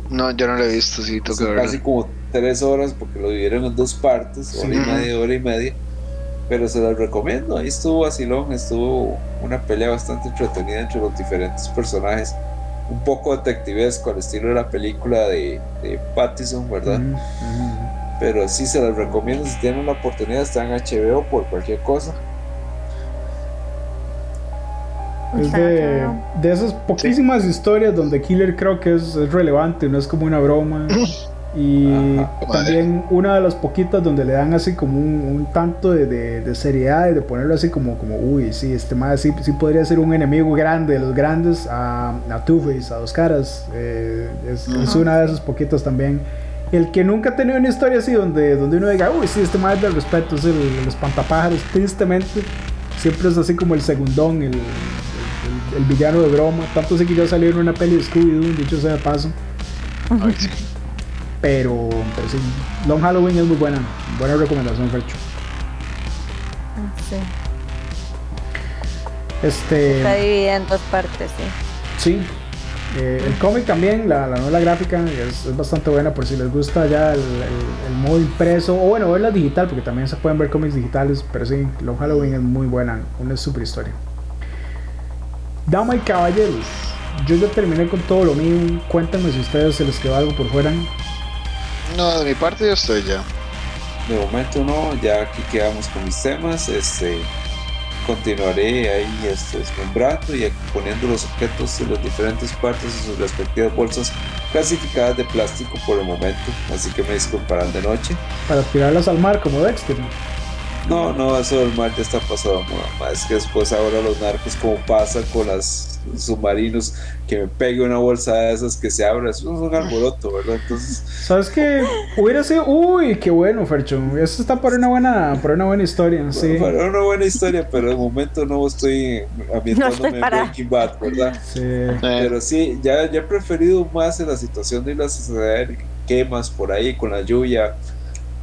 no, yo no lo he visto, sí, Son verlo. casi como tres horas porque lo dividieron en dos partes, hora y media, hora y media. Pero se las recomiendo, ahí estuvo vacilón, estuvo una pelea bastante entretenida entre los diferentes personajes. Un poco detectivesco al estilo de la película de, de Pattison, ¿verdad? Pero sí se las recomiendo si tienen la oportunidad, está en HBO por cualquier cosa. Es de, de esas poquísimas historias donde Killer creo que es, es relevante, no es como una broma. *clears throat* Y Ajá. también una de las poquitas donde le dan así como un, un tanto de, de- de seriedad y de ponerlo así como, como uy, sí, este más sí, sí podría ser un enemigo grande de los grandes a, a Two-Face, a dos caras. Eh, es, es una de esas poquitas también. El que nunca ha tenido una historia así donde, donde uno diga, uy, sí, este más es del respeto, es el, el espantapájaros, tristemente. Siempre es así como el segundón, el, el- villano de broma. Tanto sé que ya salió en una peli de Scooby-Doo, dicho sea de paso. Ay, sí. Pero, pero sí, Long Halloween es muy buena. Buena recomendación, Fercho. Sí. Este, Está dividida en dos partes, sí. sí. Eh, el cómic también, la, la novela gráfica, es, es bastante buena por si les gusta ya el, el- el modo impreso. O bueno, verla digital, porque también se pueden ver cómics digitales. Pero sí, Long Halloween es muy buena. Una super historia. Dama y caballeros, yo ya terminé con todo lo mío. Cuéntame si a ustedes se les quedó algo por fuera. No, de mi parte yo estoy ya. De momento no, ya aquí quedamos con mis temas. Este, continuaré ahí este, desmembrando y poniendo los objetos en las diferentes partes de sus respectivas bolsas clasificadas de plástico por el momento. Así que me disculparán de noche. Para tirarlas al mar como Dexter. No, no, eso del mar ya está pasado, moda, ma, Es que después ahora los narcos, como pasa con los submarinos, que me pegue una bolsa de esas que se abra, eso es un alboroto, ¿verdad? Entonces, ¿Sabes qué? Hubiera sido. Uy, qué bueno, Fercho. Eso está para una buena, para una buena historia. Sí. Bueno, una buena historia, pero de momento no estoy ambientándome en para. Breaking Bad, ¿verdad? Sí. Pero sí, ya, ya he preferido más en la situación de las suceder quemas por ahí con la lluvia,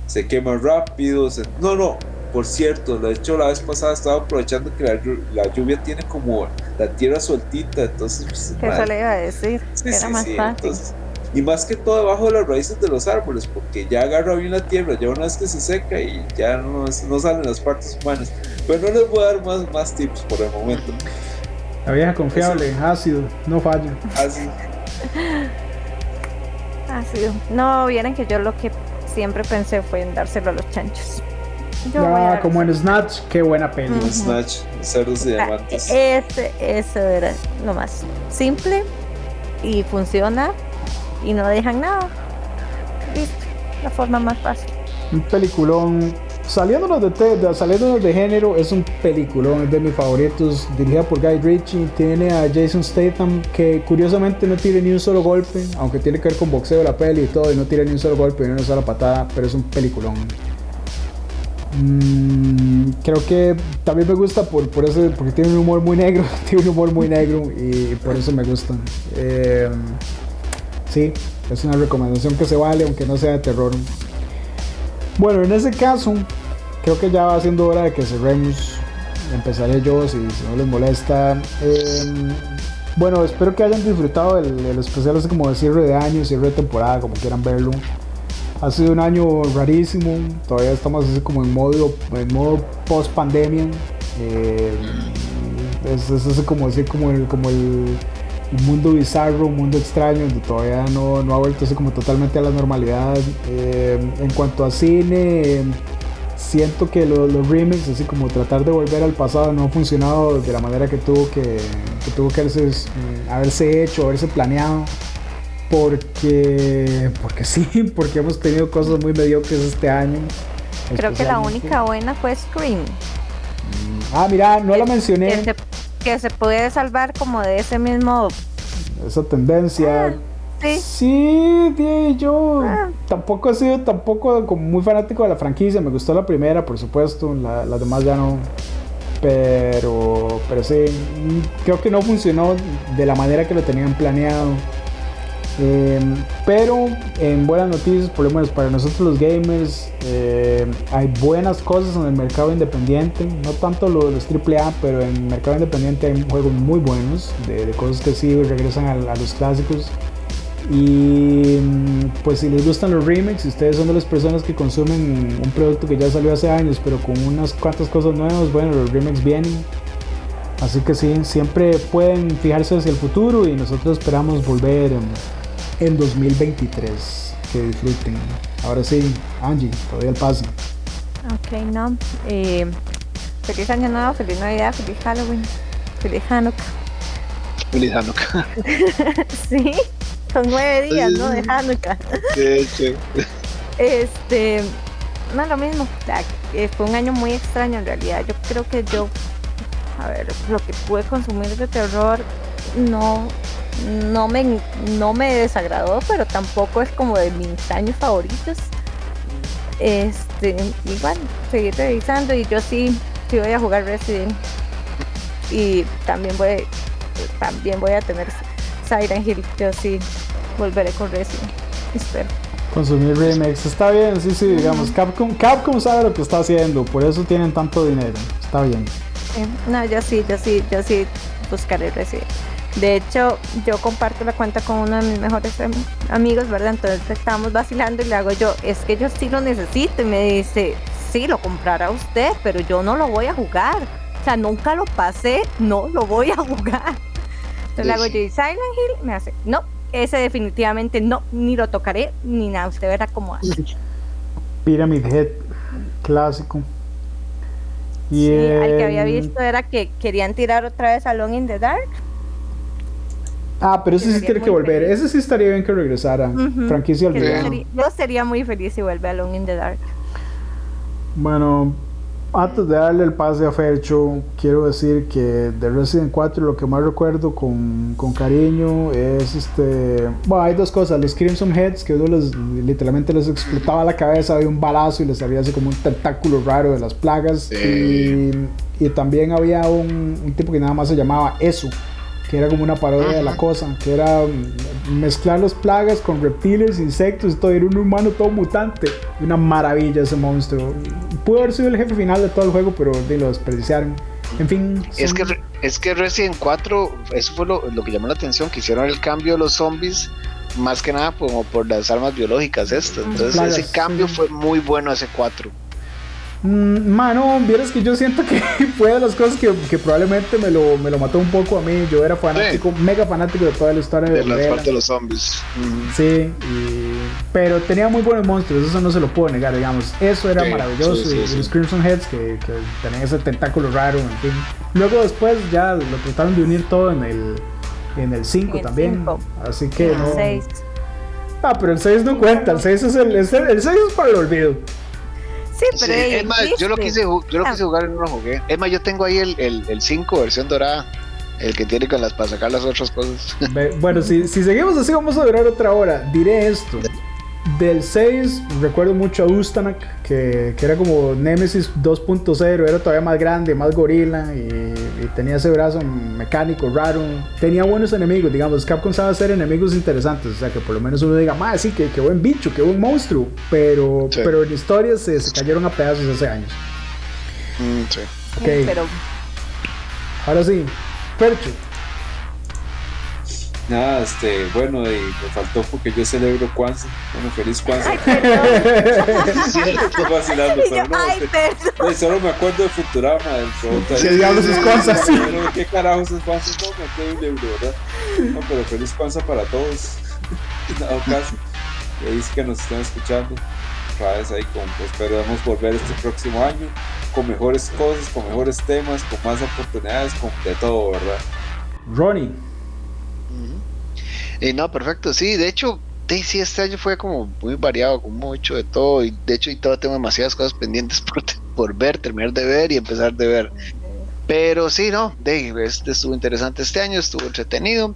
se queman rápido. se- No, no, por cierto, de hecho la vez pasada estaba aprovechando que la, la lluvia tiene como la tierra sueltita, entonces... pues, Que madre, eso le iba a decir. Sí, era sí, más sí, fácil. entonces- y más que todo debajo de las raíces de los árboles, porque ya agarra bien la tierra, ya una vez que se seca y ya no, no salen las partes humanas. Pero no les voy a dar más, más tips por el momento. La vieja confiable, ácido, no falla. Ah, sí. No, vieran que yo lo que siempre pensé fue en dárselo a los chanchos. Yo voy a Ya, dar- como en Snatch, qué buena peli. Ujú. Snatch, cerdos y Ah, diamantes. Ese, eso era lo más simple y funciona y no dejan nada. Listo, la forma más fácil. Un peliculón. Saliéndonos de, te- de- saliéndonos de género, es un peliculón, es de mis favoritos. Dirigida por Guy Ritchie. Tiene a Jason Statham, que curiosamente no tira ni un solo golpe, aunque tiene que ver con boxeo la peli y todo, y no tira ni un solo golpe ni una sola patada, pero es un peliculón. Mm, creo que también me gusta por, por eso, porque tiene un humor muy negro, *laughs* tiene un humor muy negro y por eso me gusta. Eh, sí, es una recomendación que se vale, aunque no sea de terror. Bueno, en ese caso, creo que ya va siendo hora de que cerremos. Empezaré yo si, no les molesta. Em, bueno, espero que hayan disfrutado el, el especial así como de cierre de año, cierre de temporada, como quieran verlo. Ha sido un año rarísimo, todavía estamos así como en modo, en modo post pandemia. Eh, es, es, como decir como el, como el, mundo bizarro, un mundo extraño, donde todavía no, no ha vuelto así como totalmente a la normalidad. Eh, en cuanto a cine, siento que los, los remakes, así como tratar de volver al pasado, no ha funcionado de la manera que tuvo que, que tuvo que haberse, haberse hecho, haberse planeado porque porque sí, *laughs* porque hemos tenido cosas muy mediocres este año. Creo que la única buena fue Scream. Ah, mira, no la mencioné. Que se, puede salvar como de ese mismo... Esa tendencia. Ah, sí. Sí, yo ah. tampoco he sido tampoco como muy fanático de la franquicia. Me gustó la primera, por supuesto. las demás ya no. Pero, pero sí, creo que no funcionó de la manera que lo tenían planeado. Eh, pero en buenas noticias, por lo menos para nosotros los gamers, eh, hay buenas cosas en el mercado independiente. No tanto los, AAA, pero en el mercado independiente hay juegos muy buenos, de, cosas que sí regresan a, los clásicos. Y pues si les gustan los remakes, si ustedes son de las personas que consumen un producto que ya salió hace años, pero con unas cuantas cosas nuevas, bueno, los remakes vienen. Así que sí, siempre pueden fijarse hacia el futuro y nosotros esperamos volver 2023. Que disfruten. Ahora sí, Angie, todavía el paso. Ok, no. Eh, feliz año nuevo, feliz Navidad, feliz Halloween, feliz Hanukkah. Feliz Hanukkah. *laughs* sí, son nueve días, ¿no? De Hanukkah. Sí, Este, no lo mismo. Eh, fue un año muy extraño en realidad. Yo creo que yo, a ver, lo que pude consumir de terror no no me, no me desagradó, pero tampoco es como de mis años favoritos. Este, igual, seguir revisando y yo sí, sí voy a jugar Resident. Y también voy, también voy a tener Siren Hill. Yo sí volveré con Resident. Espero. Consumir remakes, está bien, sí, sí, digamos, Capcom, Capcom sabe lo que está haciendo, por eso tienen tanto dinero, está bien. no, yo sí, yo sí, yo sí buscaré Resident. De hecho, yo comparto la cuenta con uno de mis mejores amigos, ¿verdad? Entonces estábamos vacilando y le hago yo, es que yo sí lo necesito. Y me dice, sí, lo comprará usted, pero yo no lo voy a jugar. O sea, nunca lo pasé, no lo voy a *laughs* jugar. Entonces le hago yo, ¿y Silent Hill? Me hace, no, ese definitivamente no, ni lo tocaré, ni nada. Usted verá cómo hace. Pyramid Head, clásico. Y sí, el que había visto era que querían tirar otra vez a Long in the Dark Ah, pero ese sí tiene que volver. Ese sí estaría bien que regresara. Franquicia al Yo sería muy feliz si vuelve a Long in the Dark. Bueno, antes de darle el pase a Fercho, quiero decir que de Resident 4 lo que más recuerdo con, con cariño es este. Bueno, hay dos cosas: los Crimson Heads, que uno les, literalmente les explotaba la cabeza de un balazo y les salía así como un tentáculo raro de las plagas. Y, y, también había un, un tipo que nada más se llamaba Eso que era como una parodia de la cosa, que era mezclar las plagas con reptiles, insectos y todo, era un humano todo mutante, una maravilla ese monstruo. Pudo haber sido el jefe final de todo el juego, pero lo desperdiciaron. En fin. Es que, es que Resident 4, eso fue lo, lo, que llamó la atención, que hicieron el cambio de los zombies, más que nada como por las armas biológicas estas. Entonces ese cambio fue muy bueno ese 4. Mm, mano, vieras que yo siento que *laughs* fue de las cosas que, que probablemente me lo, me lo, mató un poco a mí. Yo era fanático, mega fanático de toda la historia de, de las de los zombies. Sí, pero tenía muy buenos monstruos, eso no se lo puedo negar, digamos. Eso era maravilloso. y los Crimson Heads que, que, tenían ese tentáculo raro, en fin. Luego después ya lo trataron de unir todo en el en el 5 también. Así que no. Ah, pero el 6 no cuenta, el 6 es el, el 6 es para el olvido. Sí, pero es más, yo lo quise, yo lo quise jugar y no lo jugué. Es más, yo tengo ahí el, el, 5 versión dorada. El que tiene con las para sacar las otras cosas. bueno, si, si seguimos así, vamos a durar otra hora. Diré esto. Del 6 recuerdo mucho a Ustanak, que, que era como Nemesis 2.0, era todavía más grande, más gorila y, y, tenía ese brazo mecánico raro. Tenía buenos enemigos, digamos, Capcom sabe hacer enemigos interesantes, o sea que por lo menos uno diga, más sí, que, que, buen bicho, que buen monstruo, pero, sí. pero en historias se, se, cayeron a pedazos hace años. Mm, sí. Okay. Pero Ahora sí, Percho. Nada, este, bueno, y me faltó porque yo celebro Kwanzaa. Bueno, feliz Kwanzaa. Ay, perdón. *laughs* Estoy vacilando, yo, pero no, ay, perdón. eh, solo me acuerdo de Futurama. El pregunta ¿Qué diablos es Kwanzaa? Pero, ¿Qué carajos es Kwanzaa? No, me quedé un euro, ¿verdad? No, pero feliz Kwanzaa para todos. En dado caso. Y ahí sí que nos están escuchando. Otra vez ahí con, esperamos volver este próximo año con mejores cosas, con mejores temas, con más oportunidades, con de todo, ¿verdad? Ronnie. Y no, perfecto, sí, de hecho, sí, este año fue como muy variado, con mucho de todo, y de hecho, y todavía tengo demasiadas cosas pendientes *laughs* por, por ver, terminar de ver y empezar de ver. Pero sí, no, de, este estuvo interesante este año, estuvo entretenido.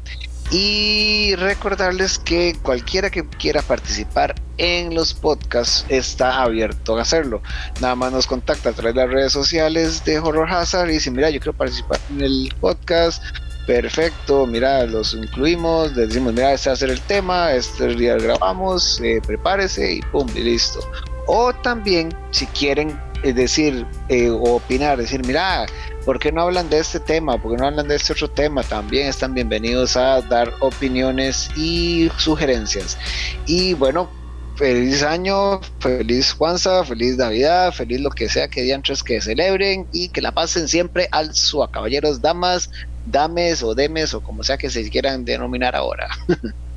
Y recordarles que cualquiera que quiera participar en los podcasts está abierto a hacerlo. Nada más nos contacta a través de las redes sociales de Horror Hazard y dice, mira, yo quiero participar en el podcast. Perfecto, mira, los incluimos, les decimos, mira, este va a ser el tema, este día grabamos, eh, prepárese y pum, y listo. O también, si quieren eh, decir eh, o opinar, decir, mira, ¿por qué no hablan de este tema? ¿Por qué no hablan de este otro tema? También están bienvenidos a dar opiniones y sugerencias. Y bueno, feliz año, feliz Juanza, feliz Navidad, feliz lo que sea que diantres que celebren y que la pasen siempre al SUA, caballeros, damas, dames o demes o como sea que se quieran denominar ahora. *laughs*